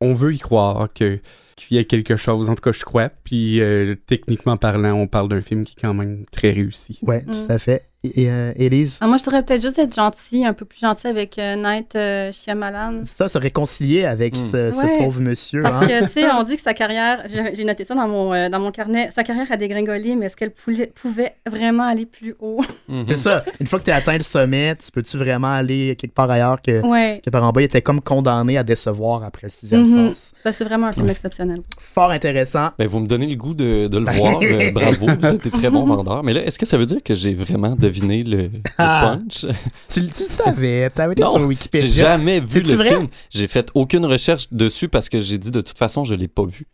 on veut y croire que qu'il y a quelque chose. En tout cas, je crois. Puis euh, techniquement parlant, on parle d'un film qui est quand même très réussi. Ouais, tout à fait. Et, euh, Élise? Ah, moi, je dirais peut-être juste être gentil, un peu plus gentil avec euh, Night euh, Shyamalan. Ça, se réconcilier avec Hmm. ce, ce Ouais. pauvre monsieur. Parce hein. que, tu sais, on dit que sa carrière, j'ai noté ça dans mon, euh, dans mon carnet, sa carrière a dégringolé, mais est-ce qu'elle pouvait vraiment aller plus haut? Mhm. C'est ça. Une fois que tu as atteint le sommet, tu peux-tu vraiment aller quelque part ailleurs que, Ouais, que par en bas, il était comme condamné à décevoir après le sixième Mhm. sens. Ben, c'est vraiment un film exceptionnel. Fort intéressant. Ben, vous me donnez le goût de, de le voir. euh, bravo, vous êtes des très bons vendeurs. Mais là, est-ce que ça veut dire que j'ai vraiment le, le Ah. punch? Tu, tu le savais, t'avais été Non, sur J'ai Wikipédia. jamais vu le vrai? film. J'ai fait aucune recherche dessus parce que j'ai dit de toute façon, je l'ai pas vu.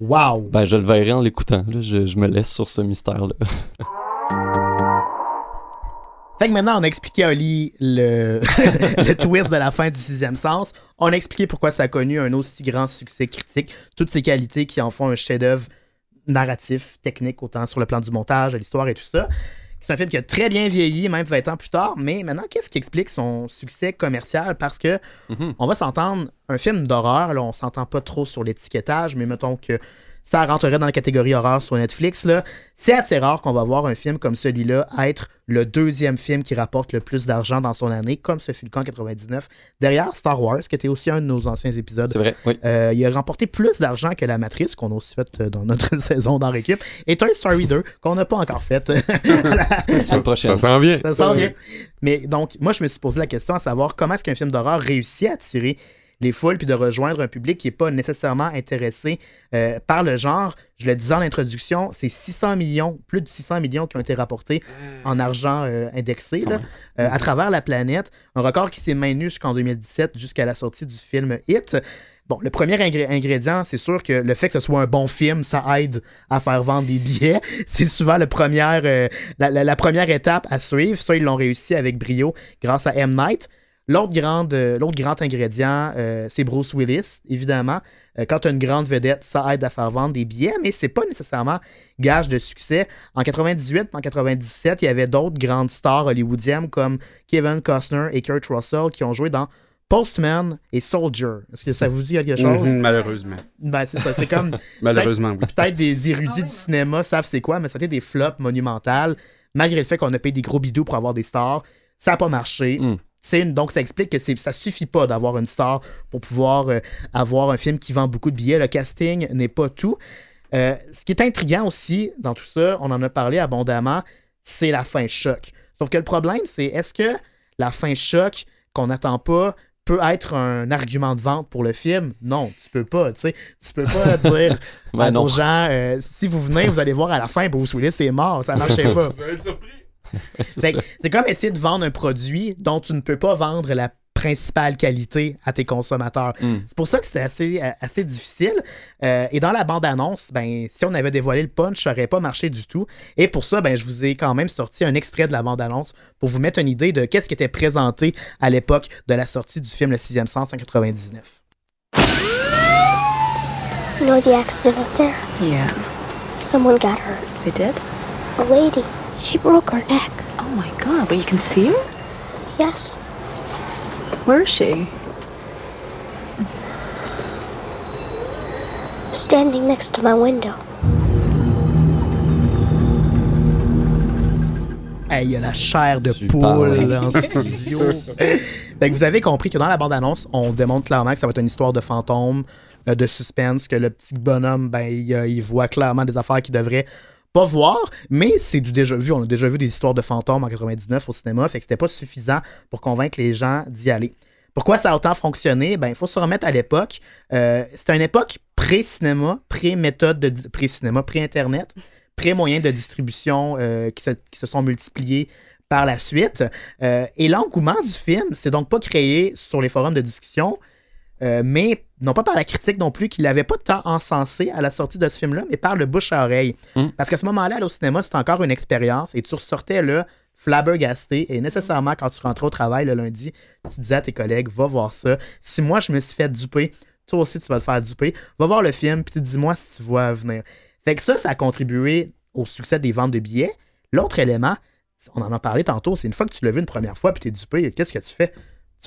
Wow! Ben, je le verrai en l'écoutant. Je, je me laisse sur ce mystère-là. Fait que maintenant, on a expliqué à Oli le, le twist de la fin du sixième sens. On a expliqué pourquoi ça a connu un aussi grand succès critique, toutes ces qualités qui en font un chef-d'œuvre narratif, technique, autant sur le plan du montage, de l'histoire et tout ça. C'est un film qui a très bien vieilli, même 20 ans plus tard, mais maintenant, qu'est-ce qui explique son succès commercial? Parce que, Mhm. on va s'entendre, un film d'horreur, là, on s'entend pas trop sur l'étiquetage, mais mettons que ça rentrerait dans la catégorie horreur sur Netflix, là, c'est assez rare qu'on va voir un film comme celui-là être le deuxième film qui rapporte le plus d'argent dans son année, comme ce fut le cas en 99, derrière Star Wars, qui était aussi un de nos anciens épisodes. C'est vrai, oui. Euh, il a remporté plus d'argent que La Matrice, qu'on a aussi fait euh, dans notre saison dans l'équipe, et Toy Story 2, qu'on n'a pas encore fait. La semaine prochaine. Ça s'en vient. Ça sent bien. Mais donc, moi, je me suis posé la question à savoir comment est-ce qu'un film d'horreur réussit à attirer les foules puis de rejoindre un public qui n'est pas nécessairement intéressé euh, par le genre. Je le disais en introduction, c'est 600 millions, plus de 600 millions qui ont été rapportés en argent euh, indexé là, euh, à travers la planète. Un record qui s'est maintenu jusqu'en 2017, jusqu'à la sortie du film Hit. Bon, le premier ingré- ingrédient, c'est sûr que le fait que ce soit un bon film, ça aide à faire vendre des billets. C'est souvent le euh, la, la- la première étape à suivre. Ça, ils l'ont réussi avec brio grâce à M. Night. L'autre grande, euh, l'autre grand ingrédient, euh, c'est Bruce Willis, évidemment. Euh, quand tu as une grande vedette, ça aide à faire vendre des billets, mais c'est pas nécessairement gage de succès. En 98, en 97, il y avait d'autres grandes stars hollywoodiennes comme Kevin Costner et Kurt Russell qui ont joué dans Postman et Soldier. Est-ce que ça vous dit quelque chose? Mhm, malheureusement. Ben, c'est ça. C'est comme Malheureusement, oui. peut-être des érudits du cinéma savent c'est quoi, mais ça a été des flops monumentales. Malgré le fait qu'on a payé des gros bidoux pour avoir des stars, ça n'a pas marché. Mm. Une- donc, ça explique que ça suffit pas d'avoir une star pour pouvoir euh, avoir un film qui vend beaucoup de billets. Le casting n'est pas tout. Euh, ce qui est intriguant aussi dans tout ça, on en a parlé abondamment, c'est la fin choc. Sauf que le problème, c'est est-ce que la fin choc qu'on n'attend pas peut être un argument de vente pour le film? Non, tu peux pas. Tu sais, tu peux pas dire Ben nos gens, euh, si vous venez, vous allez voir à la fin, Bruce Willis est mort. Ça marchait pas. Vous allez être surpris. C'est comme essayer de vendre un produit dont tu ne peux pas vendre la principale qualité à tes consommateurs. Mm. C'est pour ça que c'était assez, euh, assez difficile. Euh, et dans la bande-annonce, ben, si on avait dévoilé le punch, ça n'aurait pas marché du tout. Et pour ça, ben, je vous ai quand même sorti un extrait de la bande-annonce pour vous mettre une idée de qu'est-ce qui était présenté à l'époque de la sortie du film Le Sixième Sens en 99. You know the accident up there? Yeah, Someone got hurt. they did? A lady. She broke her neck. Oh my god, but you can see her? Yes. Where is she? Standing next to my window. Hey, il y a la chair de Tu poule en studio. fait que vous avez compris que dans la bande-annonce, on démontre clairement que ça va être une histoire de fantôme, euh, de suspense, que le petit bonhomme, ben, il, il voit clairement des affaires qu'il devrait pas voir, mais c'est du déjà vu. On a déjà vu des histoires de fantômes en 99 au cinéma, fait que c'était pas suffisant pour convaincre les gens d'y aller. Pourquoi ça a autant fonctionné? Ben, il faut se remettre à l'époque. Euh, c'était une époque pré-cinéma, pré-méthode de pré-cinéma, pré-internet, pré-moyens de distribution euh, qui, se, qui se sont multipliés par la suite. Euh, et l'engouement du film, c'est donc pas créé sur les forums de discussion, euh, mais non pas par la critique non plus, qui l'avait pas tant encensé à la sortie de ce film-là, mais par le bouche à oreille. Mm. Parce qu'à ce moment-là, aller au cinéma, c'était encore une expérience et tu ressortais là flabbergasté et nécessairement quand tu rentrais au travail le lundi, tu disais à tes collègues, va voir ça. Si moi je me suis fait duper, toi aussi tu vas te faire duper. Va voir le film, puis dis-moi si tu vois venir. Fait que ça, ça a contribué au succès des ventes de billets. L'autre élément, on en a parlé tantôt, c'est une fois que tu l'as vu une première fois puis t'es dupé, qu'est-ce que tu fais?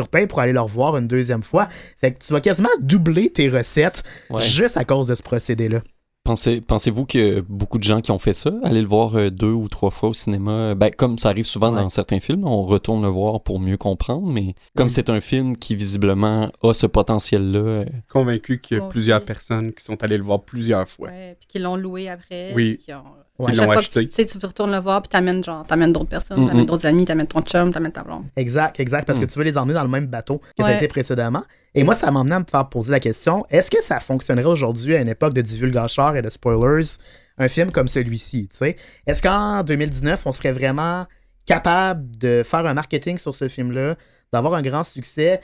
Repayes pour aller le revoir une deuxième fois. Fait que tu vas quasiment doubler tes recettes Ouais. juste à cause de ce procédé-là. Pensez, pensez-vous que beaucoup de gens qui ont fait ça, aller le voir euh, deux ou trois fois au cinéma, ben, comme ça arrive souvent Ouais. dans certains films, on retourne le voir pour mieux comprendre, mais comme Oui. c'est un film qui visiblement a ce potentiel-là, euh, Convaincu qu'il y a plusieurs personnes qui sont allées le voir plusieurs fois. Ouais, puis qu'ils l'ont loué après. Oui. puis qu'ils ont- Ouais. Ils l'ont que tu, tu sais, tu retournes le voir, puis t'amènes genre, t'amènes d'autres personnes, t'amènes d'autres amis, t'amènes ton chum, t'amènes ta blonde. Exact, exact, parce que Mm. tu veux les emmener dans le même bateau que tu Ouais. été précédemment. Et moi, ça m'a amené à me faire poser la question est-ce que ça fonctionnerait aujourd'hui à une époque de divulgacheurs et de spoilers, un film comme celui-ci tu sais? Est-ce qu'en 2019, on serait vraiment capable de faire un marketing sur ce film-là, d'avoir un grand succès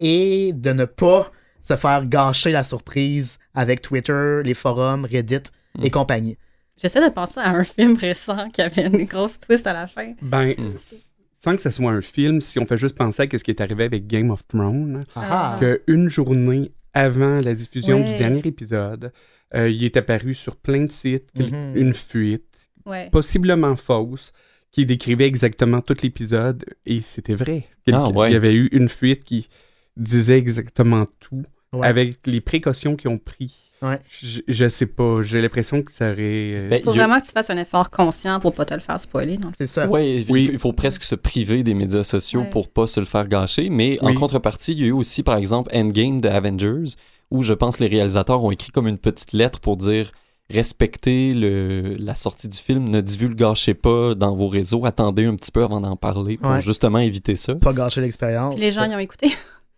et de ne pas se faire gâcher la surprise avec Twitter, les forums, Reddit et Mm. compagnie? J'essaie de penser à un film récent qui avait une grosse twist à la fin. Ben, Mm. s- sans que ce soit un film, si on fait juste penser à ce qui est arrivé avec Game of Thrones, Ah, que une journée avant la diffusion Ouais. du dernier épisode, euh, il est apparu sur plein de sites Mhm. une fuite, Ouais. possiblement fausse, qui décrivait exactement tout l'épisode et c'était vrai. Quel- Ah, ouais. Il y avait eu une fuite qui disait exactement tout Ouais. avec les précautions qu'ils ont pris. Ouais. Je, je sais pas, j'ai l'impression que ça aurait. euh, Ben, Faut il a- vraiment que tu fasses un effort conscient pour pas te le faire spoiler. C'est ça. Ouais, Oui. il, faut, faut presque se priver des médias sociaux Ouais. pour pas se le faire gâcher. Mais en contrepartie, il y a eu aussi, par exemple, Endgame de Avengers, où je pense les réalisateurs ont écrit comme une petite lettre pour dire respectez le, la sortie du film, ne divulgâchez pas dans vos réseaux, attendez un petit peu avant d'en parler pour Ouais. justement éviter ça. Pas gâcher l'expérience. Les gens y ont écouté.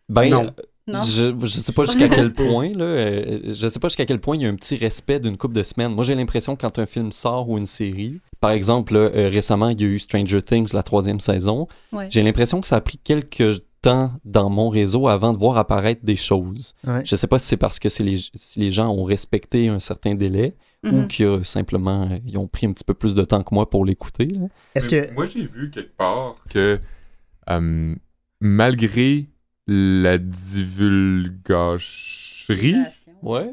Ben, Non. Euh, Non? Je, je sais pas jusqu'à quel point, là, euh, je sais pas jusqu'à quel point il y a un petit respect d'une couple de semaines. Moi, j'ai l'impression que quand un film sort ou une série, par exemple, là, euh, récemment, il y a eu Stranger Things, la troisième saison. Ouais. J'ai l'impression que ça a pris quelques temps dans mon réseau avant de voir apparaître des choses. Ouais. Je sais pas si c'est parce que c'est les, si les gens ont respecté un certain délai ou Mhm. que euh, simplement euh, ils ont pris un petit peu plus de temps que moi pour l'écouter. Est-ce que. Moi, j'ai vu quelque part que euh, malgré la divulgacherie, Ouais.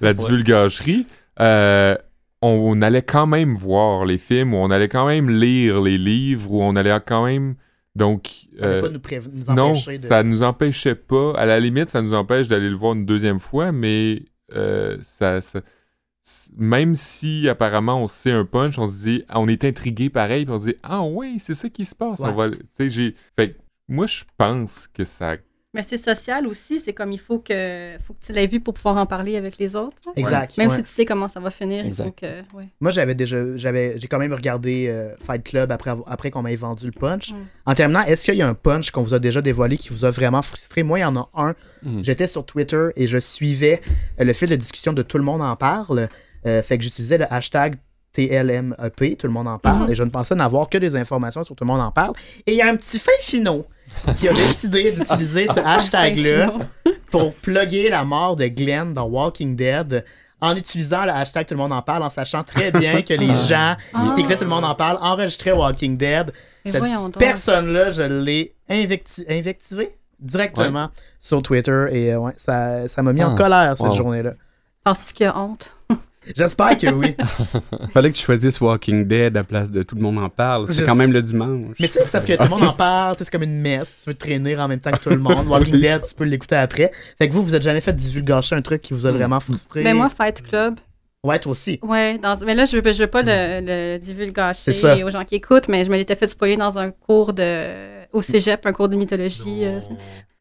la divulgacherie, euh, on, on allait quand même voir les films, ou on allait quand même lire les livres, ou on allait quand même. Donc. Ça euh, pas nous, non, de. ça nous empêchait pas. À la limite, ça nous empêche d'aller le voir une deuxième fois, mais euh, ça, même si apparemment on sait un punch, on se dit, on est intrigué pareil, puis on se dit, ah oui, c'est ça qui se passe. Ouais. On va, le- tu sais, j'ai, fait que moi je pense que ça, Mais c'est social aussi. C'est comme il faut que, faut que tu l'aies vu pour pouvoir en parler avec les autres. là. Exact. Même ouais. si tu sais comment ça va finir, ouais. Moi, j'avais déjà. j'avais J'ai quand même regardé euh, Fight Club après, après qu'on m'ait vendu le punch. Mm. En terminant, est-ce qu'il y a un punch qu'on vous a déjà dévoilé qui vous a vraiment frustré? Moi, il y en a un. Mm. J'étais sur Twitter et je suivais euh, le fil de discussion de Tout le monde en parle. Euh, fait que j'utilisais le hashtag TLMEP, Tout le monde en parle, Mhm. et je ne pensais n'avoir que des informations sur Tout le monde en parle. Et il y a un petit fin finot qui a décidé d'utiliser ce hashtag-là Sinon, pour plugger la mort de Glenn dans Walking Dead en utilisant le hashtag Tout le monde en parle, en sachant très bien que les gens Ah. qui écoutaient Tout le monde en parle enregistraient Walking Dead. Cette personne-là, je l'ai invecti- invectivé directement sur Twitter et euh, ouais, ça ça m'a mis en Ah. colère cette Wow. journée-là. Penses-tu qu'il y a honte? J'espère que oui. Fallait que tu choisisses Walking Dead à place de Tout le monde en parle. C'est quand même le dimanche. Mais tu sais, c'est parce que tout le monde en parle, c'est comme une messe, tu veux traîner en même temps que tout le monde. Walking Dead, tu peux l'écouter après. Fait que vous, vous êtes jamais fait divulgacher un truc qui vous a vraiment frustré. Ben moi, Fight Club. Ouais, toi aussi. Ouais, dans... mais là, je veux, je veux pas le, le divulgacher aux gens qui écoutent, mais je me l'étais fait spoiler dans un cours de. au cégep, un cours de mythologie. euh,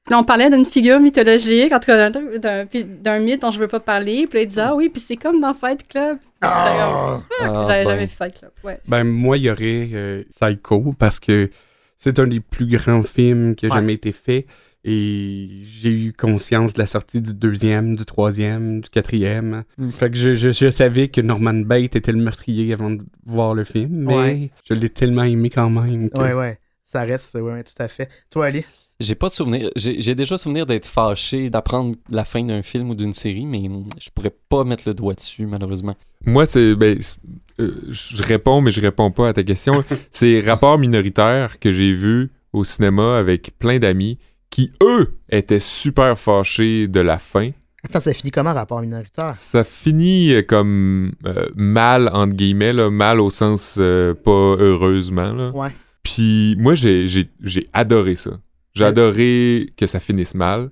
là, on parlait d'une figure mythologique, en tout cas d'un- mythe dont je veux pas parler. Puis là, il disait, ah oui, puis c'est comme dans Fight Club. Ah! Ah, J'avais ben. jamais vu Fight Club. Ouais. Ben, moi, il y aurait euh, Psycho parce que c'est un des plus grands films qui a Ouais. jamais été fait. Et j'ai eu conscience de la sortie du deuxième, du troisième, du quatrième. Fait que je, je- je savais que Norman Bates était le meurtrier avant de voir le film, mais Ouais. je l'ai tellement aimé quand même. que- Ouais, ouais. Ça reste, ouais, ouais, tout à fait. Toi, Ali? J'ai pas de souvenir. J'ai j'ai déjà souvenir d'être fâché, d'apprendre la fin d'un film ou d'une série, mais je pourrais pas mettre le doigt dessus, malheureusement. Moi, c'est. Ben, c'est- euh, je réponds, mais je réponds pas à ta question. c'est Rapport minoritaire que j'ai vu au cinéma avec plein d'amis qui, eux, étaient super fâchés de la fin. Attends, ça finit comment, rapport minoritaire? Ça finit euh, comme euh, mal, entre guillemets, là, mal au sens euh, pas heureusement. Là. Ouais. Puis moi, j'ai, j'ai, j'ai adoré ça. J'ai Ouais. adoré que ça finisse mal,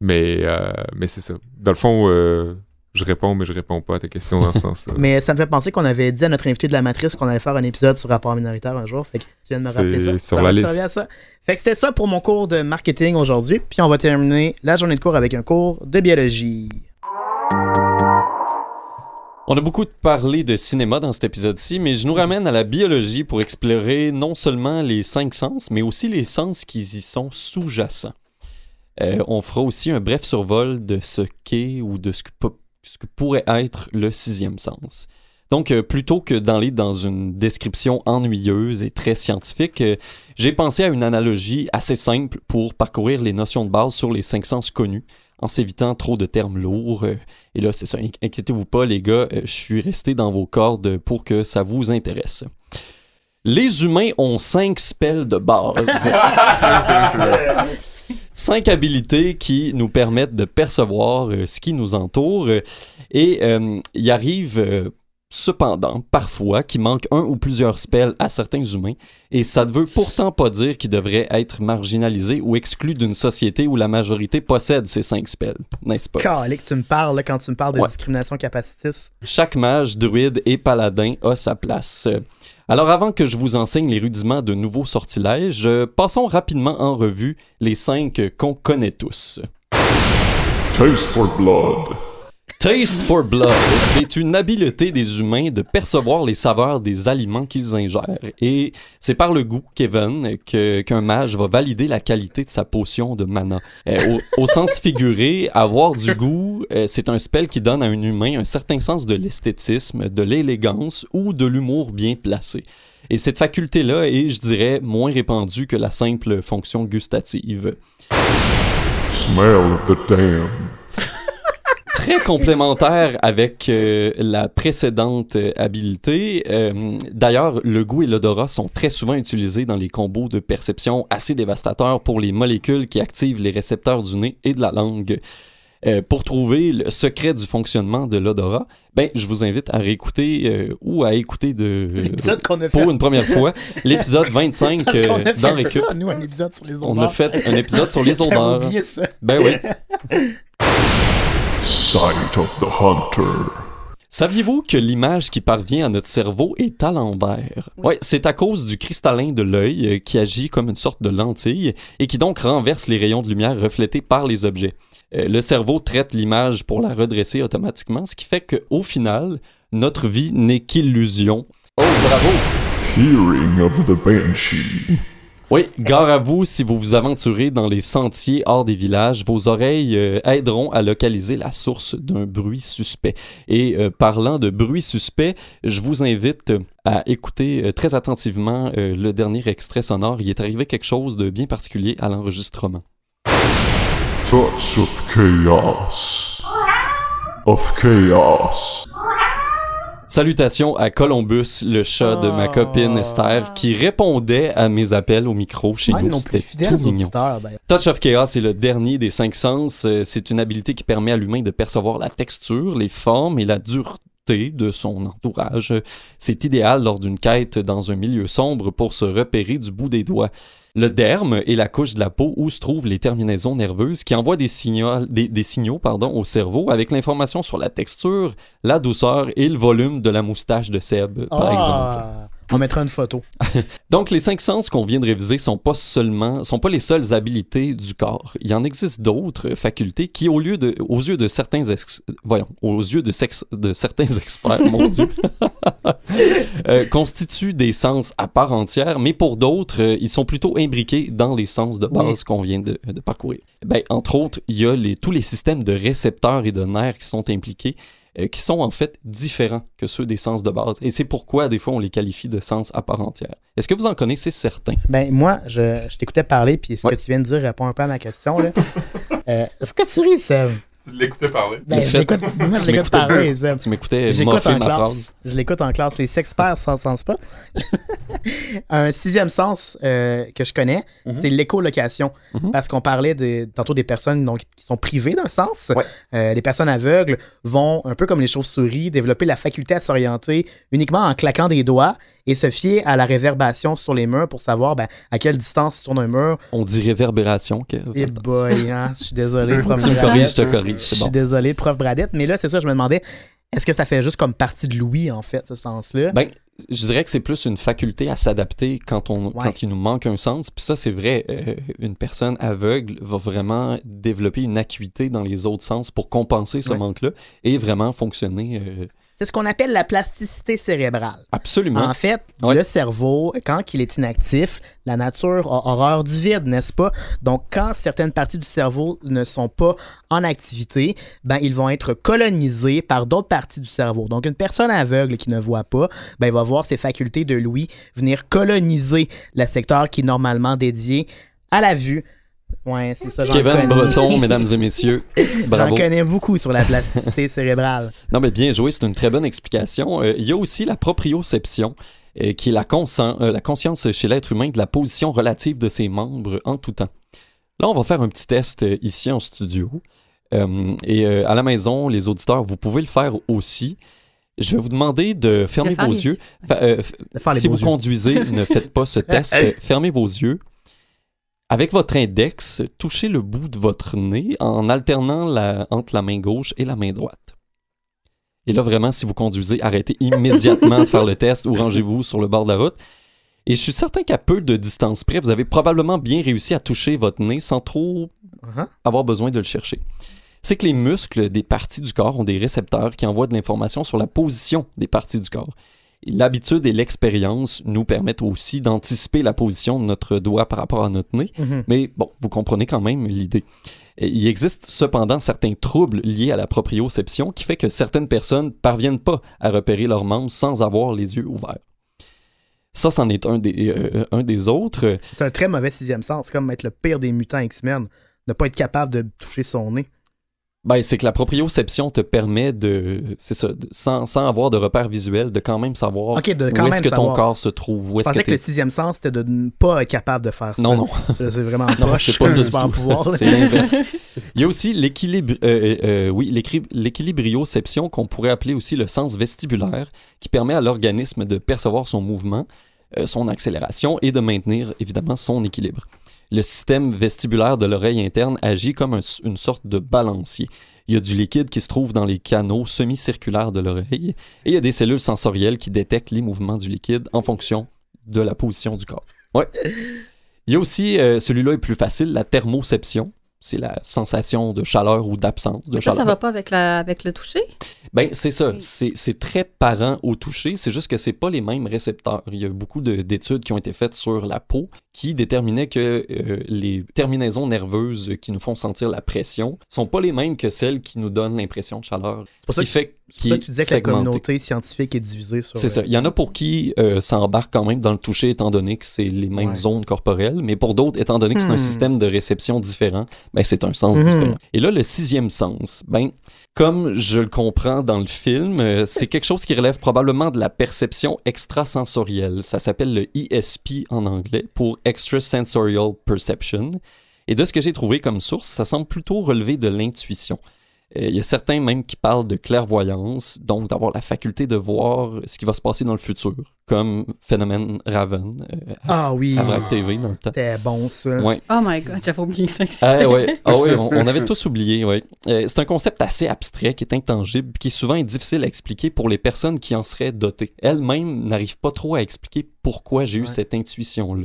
mais, euh, mais c'est ça. Dans le fond, euh, je réponds, mais je réponds pas à ta question dans ce sens-là. Mais ça me fait penser qu'on avait dit à notre invité de la matrice qu'on allait faire un épisode sur rapport minoritaire un jour. Fait que tu viens de me rappeler ça. Sur Ça la liste. à ça. Fait que c'était ça pour mon cours de marketing aujourd'hui. Puis on va terminer la journée de cours avec un cours de biologie. On a beaucoup parlé de cinéma dans cet épisode-ci, mais je nous ramène à la biologie pour explorer non seulement les cinq sens, mais aussi les sens qui y sont sous-jacents. Euh, on fera aussi un bref survol de ce qu'est ou de ce que, pourrait être le sixième sens. Donc, euh, plutôt que d'aller dans une description ennuyeuse et très scientifique, euh, j'ai pensé à une analogie assez simple pour parcourir les notions de base sur les cinq sens connus, en s'évitant trop de termes lourds. euh, et là, c'est ça, inqui- inquiétez-vous pas, les gars, euh, je suis resté dans vos cordes pour que ça vous intéresse. Les humains ont cinq spells de base. cinq habilités qui nous permettent de percevoir euh, ce qui nous entoure. et euh, il arrive cependant, parfois, qu'il manque un ou plusieurs spells à certains humains. Et ça ne veut pourtant pas dire qu'ils devraient être marginalisés ou exclus d'une société où la majorité possède ces cinq spells, n'est-ce pas? Calique, tu me parles quand tu me parles de Ouais. discrimination capacitiste. Chaque mage, druide et paladin a sa place. Alors avant que je vous enseigne les rudiments de nouveaux sortilèges, passons rapidement en revue les cinq qu'on connaît tous. Taste for blood. Taste for blood, c'est une habileté des humains de percevoir les saveurs des aliments qu'ils ingèrent. Et c'est par le goût, Kevin, que- qu'un mage va valider la qualité de sa potion de mana. Euh, au, sens figuré, avoir du goût, euh, c'est un spell qui donne à un humain un certain sens de l'esthétisme, de l'élégance ou de l'humour bien placé. Et cette faculté-là est, je dirais, moins répandue que la simple fonction gustative. Smell the damn. Très complémentaire avec euh, la précédente euh, habilité. Euh, D'ailleurs, le goût et l'odorat sont très souvent utilisés dans les combos de perception assez dévastateurs pour les molécules qui activent les récepteurs du nez et de la langue. Euh, pour trouver le secret du fonctionnement de l'odorat, ben, je vous invite à réécouter euh, ou à écouter de, L'épisode qu'on a fait. pour une première fois l'épisode 25 Parce euh, a dans fait Récup. ça, nous, un épisode sur les odeurs. On a fait un épisode sur les odeurs. oublié ça. Ben oui. Sight of the hunter. Saviez-vous que l'image qui parvient à notre cerveau est à l'envers? Oui, c'est à cause du cristallin de l'œil euh, qui agit comme une sorte de lentille et qui donc renverse les rayons de lumière reflétés par les objets. Euh, le cerveau traite l'image pour la redresser automatiquement, ce qui fait qu'au final, notre vie n'est qu'illusion. Oh, bravo! Hearing of the banshee. Oui, gare à vous si vous vous aventurez dans les sentiers hors des villages, vos oreilles euh, aideront à localiser la source d'un bruit suspect. Et euh, parlant de bruit suspect, je vous invite à écouter euh, très attentivement le dernier extrait sonore. Il est arrivé quelque chose de bien particulier à l'enregistrement. Salutations à Columbus, le chat de ma copine Ah. Esther, qui répondait à mes appels au micro chez de nous. C'était tout mignon. Touch of Chaos est le dernier des cinq sens. Euh, C'est une habilité qui permet à l'humain de percevoir la texture, les formes et la dureté de son entourage. C'est idéal lors d'une quête dans un milieu sombre pour se repérer du bout des doigts. Le derme est la couche de la peau où se trouvent les terminaisons nerveuses qui envoient des signaux, des, des signaux pardon, au cerveau avec l'information sur la texture, la douceur et le volume de la moustache de Seb, par exemple. On mettra une photo. Donc, les cinq sens qu'on vient de réviser sont pas seulement, sont pas les seules habilités du corps. Il en existe d'autres facultés qui, au lieu de, aux yeux de certains, ex- voyons, aux yeux de, sex- de certains experts, mon Dieu, euh, constituent des sens à part entière, mais pour d'autres, euh, ils sont plutôt imbriqués dans les sens de base Oui. qu'on vient de, de parcourir. Ben, entre autres, il y a les, tous les systèmes de récepteurs et de nerfs qui sont impliqués euh, qui sont en fait différents que ceux des sens de base. Et c'est pourquoi, des fois, on les qualifie de sens à part entière. Est-ce que vous en connaissez certains? Ben, moi, je, je t'écoutais parler, puis ce Ouais. que tu viens de dire répond un peu à ma question. Là. euh, pourquoi tu ris, Seb? Tu l'écoutais parler. Ben, je fait, l'écoute, moi, je tu l'écoute m'écoutais parler. Tu m'écoutais J'écoute en classe. phrase. Je l'écoute en classe. Les experts s'en sens pas. un sixième sens euh, que je connais, Mhm. c'est l'écolocation. Mhm. Parce qu'on parlait de, tantôt des personnes donc, qui sont privées d'un sens. Ouais. Euh, les personnes aveugles vont, un peu comme les chauves-souris, développer la faculté à s'orienter uniquement en claquant des doigts et se fier à la réverbération sur les murs pour savoir ben, à quelle distance sur un mur. On dit réverbération. Et boy, hein, je suis désolé, prof Tu me corriges, je te corrige, Je suis bon. désolé, prof Bradette. Mais là, c'est ça, je me demandais, est-ce que ça fait juste comme partie de Louis, en fait, ce sens-là? Ben, je dirais que c'est plus une faculté à s'adapter quand, on, Ouais. quand il nous manque un sens. Puis ça, c'est vrai, euh, une personne aveugle va vraiment développer une acuité dans les autres sens pour compenser ce Ouais. manque-là et vraiment fonctionner euh, C'est ce qu'on appelle la plasticité cérébrale. absolument. En fait, Ouais. le cerveau, quand il est inactif, la nature a horreur du vide, n'est-ce pas? Donc, quand certaines parties du cerveau ne sont pas en activité, ben, ils vont être colonisés par d'autres parties du cerveau. Donc, une personne aveugle qui ne voit pas, ben, il va voir ses facultés de l'ouïe venir coloniser le secteur qui est normalement dédié à la vue. Ouais, c'est ça, Kevin connais. Breton, mesdames et messieurs, J'en connais beaucoup sur la plasticité cérébrale. Non, mais bien joué, c'est une très bonne explication. Euh, il y a aussi la proprioception, euh, qui est la, euh, la conscience chez l'être humain de la position relative de ses membres en tout temps. Là, on va faire un petit test euh, ici en studio. Euh, et euh, à la maison, les auditeurs, vous pouvez le faire aussi. Je vais vous demander de fermer vos les yeux. Fa- euh, De si vous yeux. conduisez, ne faites pas ce test. Fermez vos yeux. Avec votre index, touchez le bout de votre nez en alternant la- entre la main gauche et la main droite. Et là, vraiment, si vous conduisez, arrêtez immédiatement de faire le test ou rangez-vous sur le bord de la route. Et je suis certain qu'à peu de distance près, vous avez probablement bien réussi à toucher votre nez sans trop Uh-huh. avoir besoin de le chercher. C'est que les muscles des parties du corps ont des récepteurs qui envoient de l'information sur la position des parties du corps. L'habitude et l'expérience nous permettent aussi d'anticiper la position de notre doigt par rapport à notre nez. Mhm. Mais bon, vous comprenez quand même l'idée. Il existe cependant certains troubles liés à la proprioception qui fait que certaines personnes parviennent pas à repérer leurs membres sans avoir les yeux ouverts. Ça, c'en est un des, euh, un des autres. C'est un très mauvais sixième sens. C'est comme être le pire des mutants X-Men. Ne pas être capable de toucher son nez. Ben, c'est que la proprioception te permet de, c'est ça, de- sans, sans avoir de repères visuels, de quand même savoir de où est-ce que ton corps se trouve, où Je est-ce pensais que que, le sixième sens, c'était de ne pas être capable de faire ça. Non, non, C'est vraiment Non, pas, c'est je pas ça du tout. pouvoir. c'est l'inverse. Il y a aussi l'équilibre, euh, euh, oui, l'équili- l'équilibrioception qu'on pourrait appeler aussi le sens vestibulaire, qui permet à l'organisme de percevoir son mouvement, euh, son accélération et de maintenir évidemment son équilibre. Le système vestibulaire de l'oreille interne agit comme un- une sorte de balancier. Il y a du liquide qui se trouve dans les canaux semi-circulaires de l'oreille et il y a des cellules sensorielles qui détectent les mouvements du liquide en fonction de la position du corps. Ouais. Il y a aussi, euh, celui-là est plus facile, la thermoception. C'est la sensation de chaleur ou d'absence de ça, chaleur. ça va pas avec, la, avec le toucher? Ben, c'est ça. C'est c'est très parent au toucher. C'est juste que c'est pas les mêmes récepteurs. Il y a beaucoup de- d'études qui ont été faites sur la peau qui déterminaient que euh, les terminaisons nerveuses qui nous font sentir la pression sont pas les mêmes que celles qui nous donnent l'impression de chaleur. pour Ce ça qui fait C'est pour ça que tu disais que la communauté scientifique est divisée sur. C'est ça. euh, Il y en a pour qui euh, ça embarque quand même dans le toucher, étant donné que c'est les mêmes Ouais. zones corporelles, mais pour d'autres, étant donné que c'est un Hmm. système de réception différent, ben, c'est un sens Mhm. différent. Et là, le sixième sens, ben, comme je le comprends dans le film, euh, c'est quelque chose qui relève probablement de la perception extrasensorielle. Ça s'appelle le ESP en anglais, pour Extrasensorial Perception. Et de ce que j'ai trouvé comme source, ça semble plutôt relever de l'intuition. Euh, Il y a certains même qui parlent de clairvoyance, donc d'avoir la faculté de voir ce qui va se passer dans le futur, comme phénomène Raven euh, Ah oui, à Brack TV dans le temps. c'était bon ça. Ouais. Oh my god, j'avais oublié ça. Ah ouais, ah ouais, on, on avait tous oublié, ouais. Euh, c'est un concept assez abstrait, qui est intangible, qui souvent est difficile à expliquer pour les personnes qui en seraient dotées. Elles-mêmes n'arrivent pas trop à expliquer pourquoi j'ai eu cette intuition-là.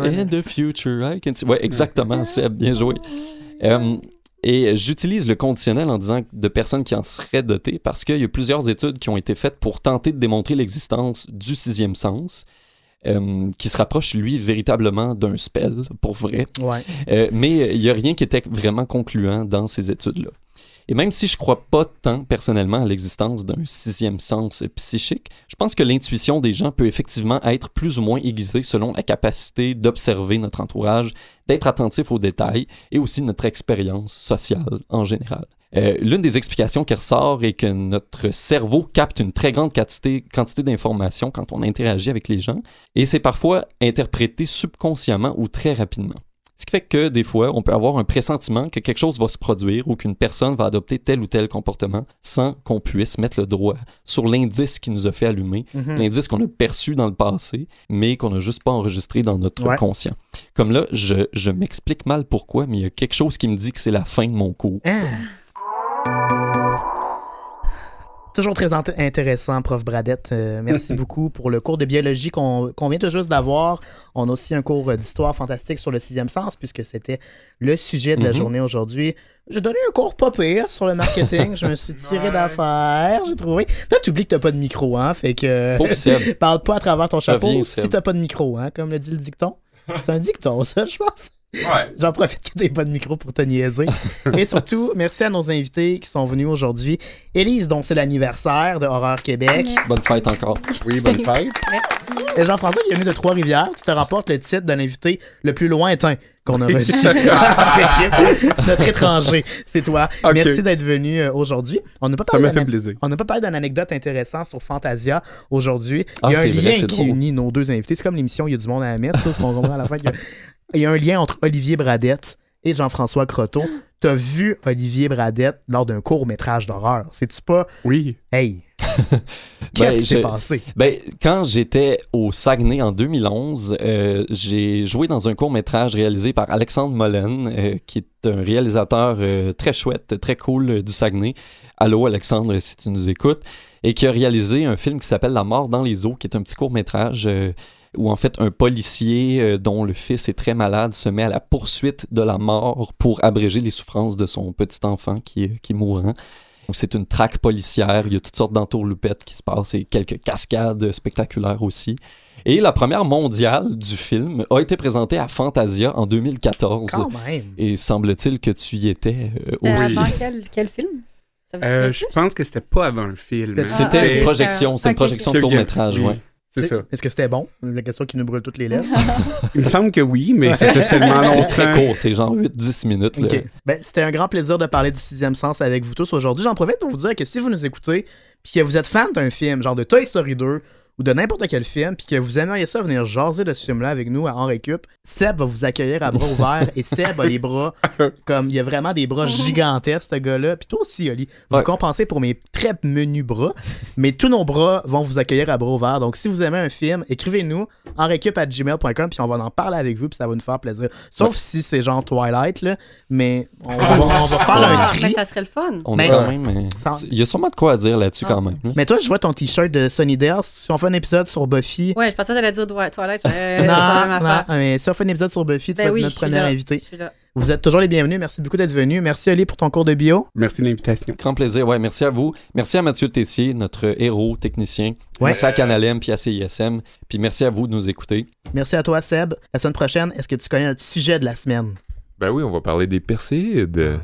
In the future, I can see. Ouais, exactement, Seb, bien joué. Euh, et j'utilise le conditionnel en disant de personnes qui en seraient dotées parce qu'il y a plusieurs études qui ont été faites pour tenter de démontrer l'existence du sixième sens, euh, qui se rapproche, lui, véritablement d'un spell, pour vrai. Ouais. Euh, mais il n'y a rien qui était vraiment concluant dans ces études-là. Et même si je crois pas tant personnellement à l'existence d'un sixième sens psychique, je pense que l'intuition des gens peut effectivement être plus ou moins aiguisée selon la capacité d'observer notre entourage, d'être attentif aux détails et aussi notre expérience sociale en général. Euh, L'une des explications qui ressort est que notre cerveau capte une très grande quantité, quantité d'informations quand on interagit avec les gens, et c'est parfois interprété subconsciemment ou très rapidement. Ce qui fait que des fois, on peut avoir un pressentiment que quelque chose va se produire ou qu'une personne va adopter tel ou tel comportement sans qu'on puisse mettre le doigt sur l'indice qui nous a fait allumer, Mhm. l'indice qu'on a perçu dans le passé, mais qu'on n'a juste pas enregistré dans notre Ouais. conscient. Comme là, je, je m'explique mal pourquoi, mais il y a quelque chose qui me dit que c'est la fin de mon cours. Hein? Toujours très int- intéressant, prof Bradette. Euh, merci beaucoup pour le cours de biologie qu'on vient tout juste d'avoir. On a aussi un cours euh, d'histoire fantastique sur le sixième sens, puisque c'était le sujet de la Mhm. journée aujourd'hui. J'ai donné un cours pas pire sur le marketing. Je me suis tiré d'affaire, j'ai trouvé. Toi, tu oublies que t'as pas de micro, hein? Fait que. Pauvre. Parle pas à travers ton chapeau Reviens, si t'as pas de micro, hein? Comme le dit le dicton. C'est un dicton, ça, je pense. Ouais. J'en profite que t'aies pas de micro pour te niaiser. Et surtout, merci à nos invités qui sont venus aujourd'hui. Élise, donc c'est l'anniversaire de Horreur Québec. Bonne fête encore. Oui, bonne fête. Merci. Et Jean-François qui est venu de Trois-Rivières, tu te rapportes le titre de l'invité le plus lointain qu'on a reçu. Notre étranger, c'est toi. Merci d'être venu euh, aujourd'hui. On n'a pas Ça parlé m'a d'un- fait plaisir. on n'a pas parlé d'une anecdote intéressante sur Fantasia aujourd'hui. Ah, Il y a un vrai, lien qui drôle. unit nos deux invités. C'est comme l'émission Il y a du monde à la messe, tout ce qu'on comprend à la fin. Il y a un lien entre Olivier Bradette et Jean-François Croteau. Tu as vu Olivier Bradette lors d'un court-métrage d'horreur? C'est-tu pas. Oui. Hey! Ben, Qu'est-ce qui s'est passé? Ben, quand j'étais au Saguenay en 2011, euh, j'ai joué dans un court métrage réalisé par Alexandre Mollen, euh, qui est un réalisateur euh, très chouette, très cool euh, du Saguenay. Allô Alexandre, si tu nous écoutes. Et qui a réalisé un film qui s'appelle La mort dans les eaux, qui est un petit court métrage où en fait un policier euh, dont le fils est très malade se met à la poursuite de la mort pour abréger les souffrances de son petit enfant qui est, qui est mourant. Donc, c'est une traque policière, il y a toutes sortes d'entourloupettes qui se passent et quelques cascades spectaculaires aussi. Et la première mondiale du film a été présentée à Fantasia en 2014. Quand même! Et semble-t-il que tu y étais euh, Euh, aussi. Avant quel, quel film? Euh, je pense que c'était pas avant le film. C'était- hein. C'était Ah, une projection, c'était une projection de court-métrage, Oui, ouais. C'est ça. Est-ce que c'était bon? La question qui nous brûle toutes les lèvres? Il me semble que oui, mais ça fait tellement longtemps. C'est très court, c'est genre 8-10 minutes. là. Ben, c'était un grand plaisir de parler du sixième sens avec vous tous aujourd'hui. J'en profite pour vous dire que si vous nous écoutez, puis que vous êtes fan d'un film, genre de Toy Story 2 ou de n'importe quel film, puis que vous aimeriez ça venir jaser de ce film-là avec nous à En Récup, Seb va vous accueillir à bras ouverts et Seb a les bras comme il y a vraiment des bras gigantesques, ce gars-là. Puis toi aussi, Oli, vous Ouais. compensez pour mes très menus bras, mais tous nos bras vont vous accueillir à bras ouverts. Donc si vous aimez un film, écrivez-nous en récup à gmail.com puis on va en parler avec vous puis ça va nous faire plaisir. Sauf Ouais. si c'est genre Twilight, là, mais on va, on va faire un Ah, tri. mais ça serait le fun. On Mais- est quand même. euh, Il y a sûrement de quoi à dire là-dessus Ah. quand même. Mais toi, je vois ton t-shirt de Sunnydale. Si on fait un épisode sur Buffy. Ouais, je pensais que t'allais dire Twilight. euh, non, non, mais si on fait un épisode sur Buffy, tu Ben vas être oui, notre premier là. invité. Je suis là. Vous êtes toujours les bienvenus. Merci beaucoup d'être venu. Merci Oli pour ton cours de bio. Merci de l'invitation. Grand plaisir, ouais. Merci à vous. Merci à Mathieu Tessier, notre héros technicien. Ouais. Merci à Canalem puis à CISM. Puis merci à vous de nous écouter. Merci à toi, Seb. La semaine prochaine, est-ce que tu connais notre sujet de la semaine? Ben oui, on va parler des Perséides.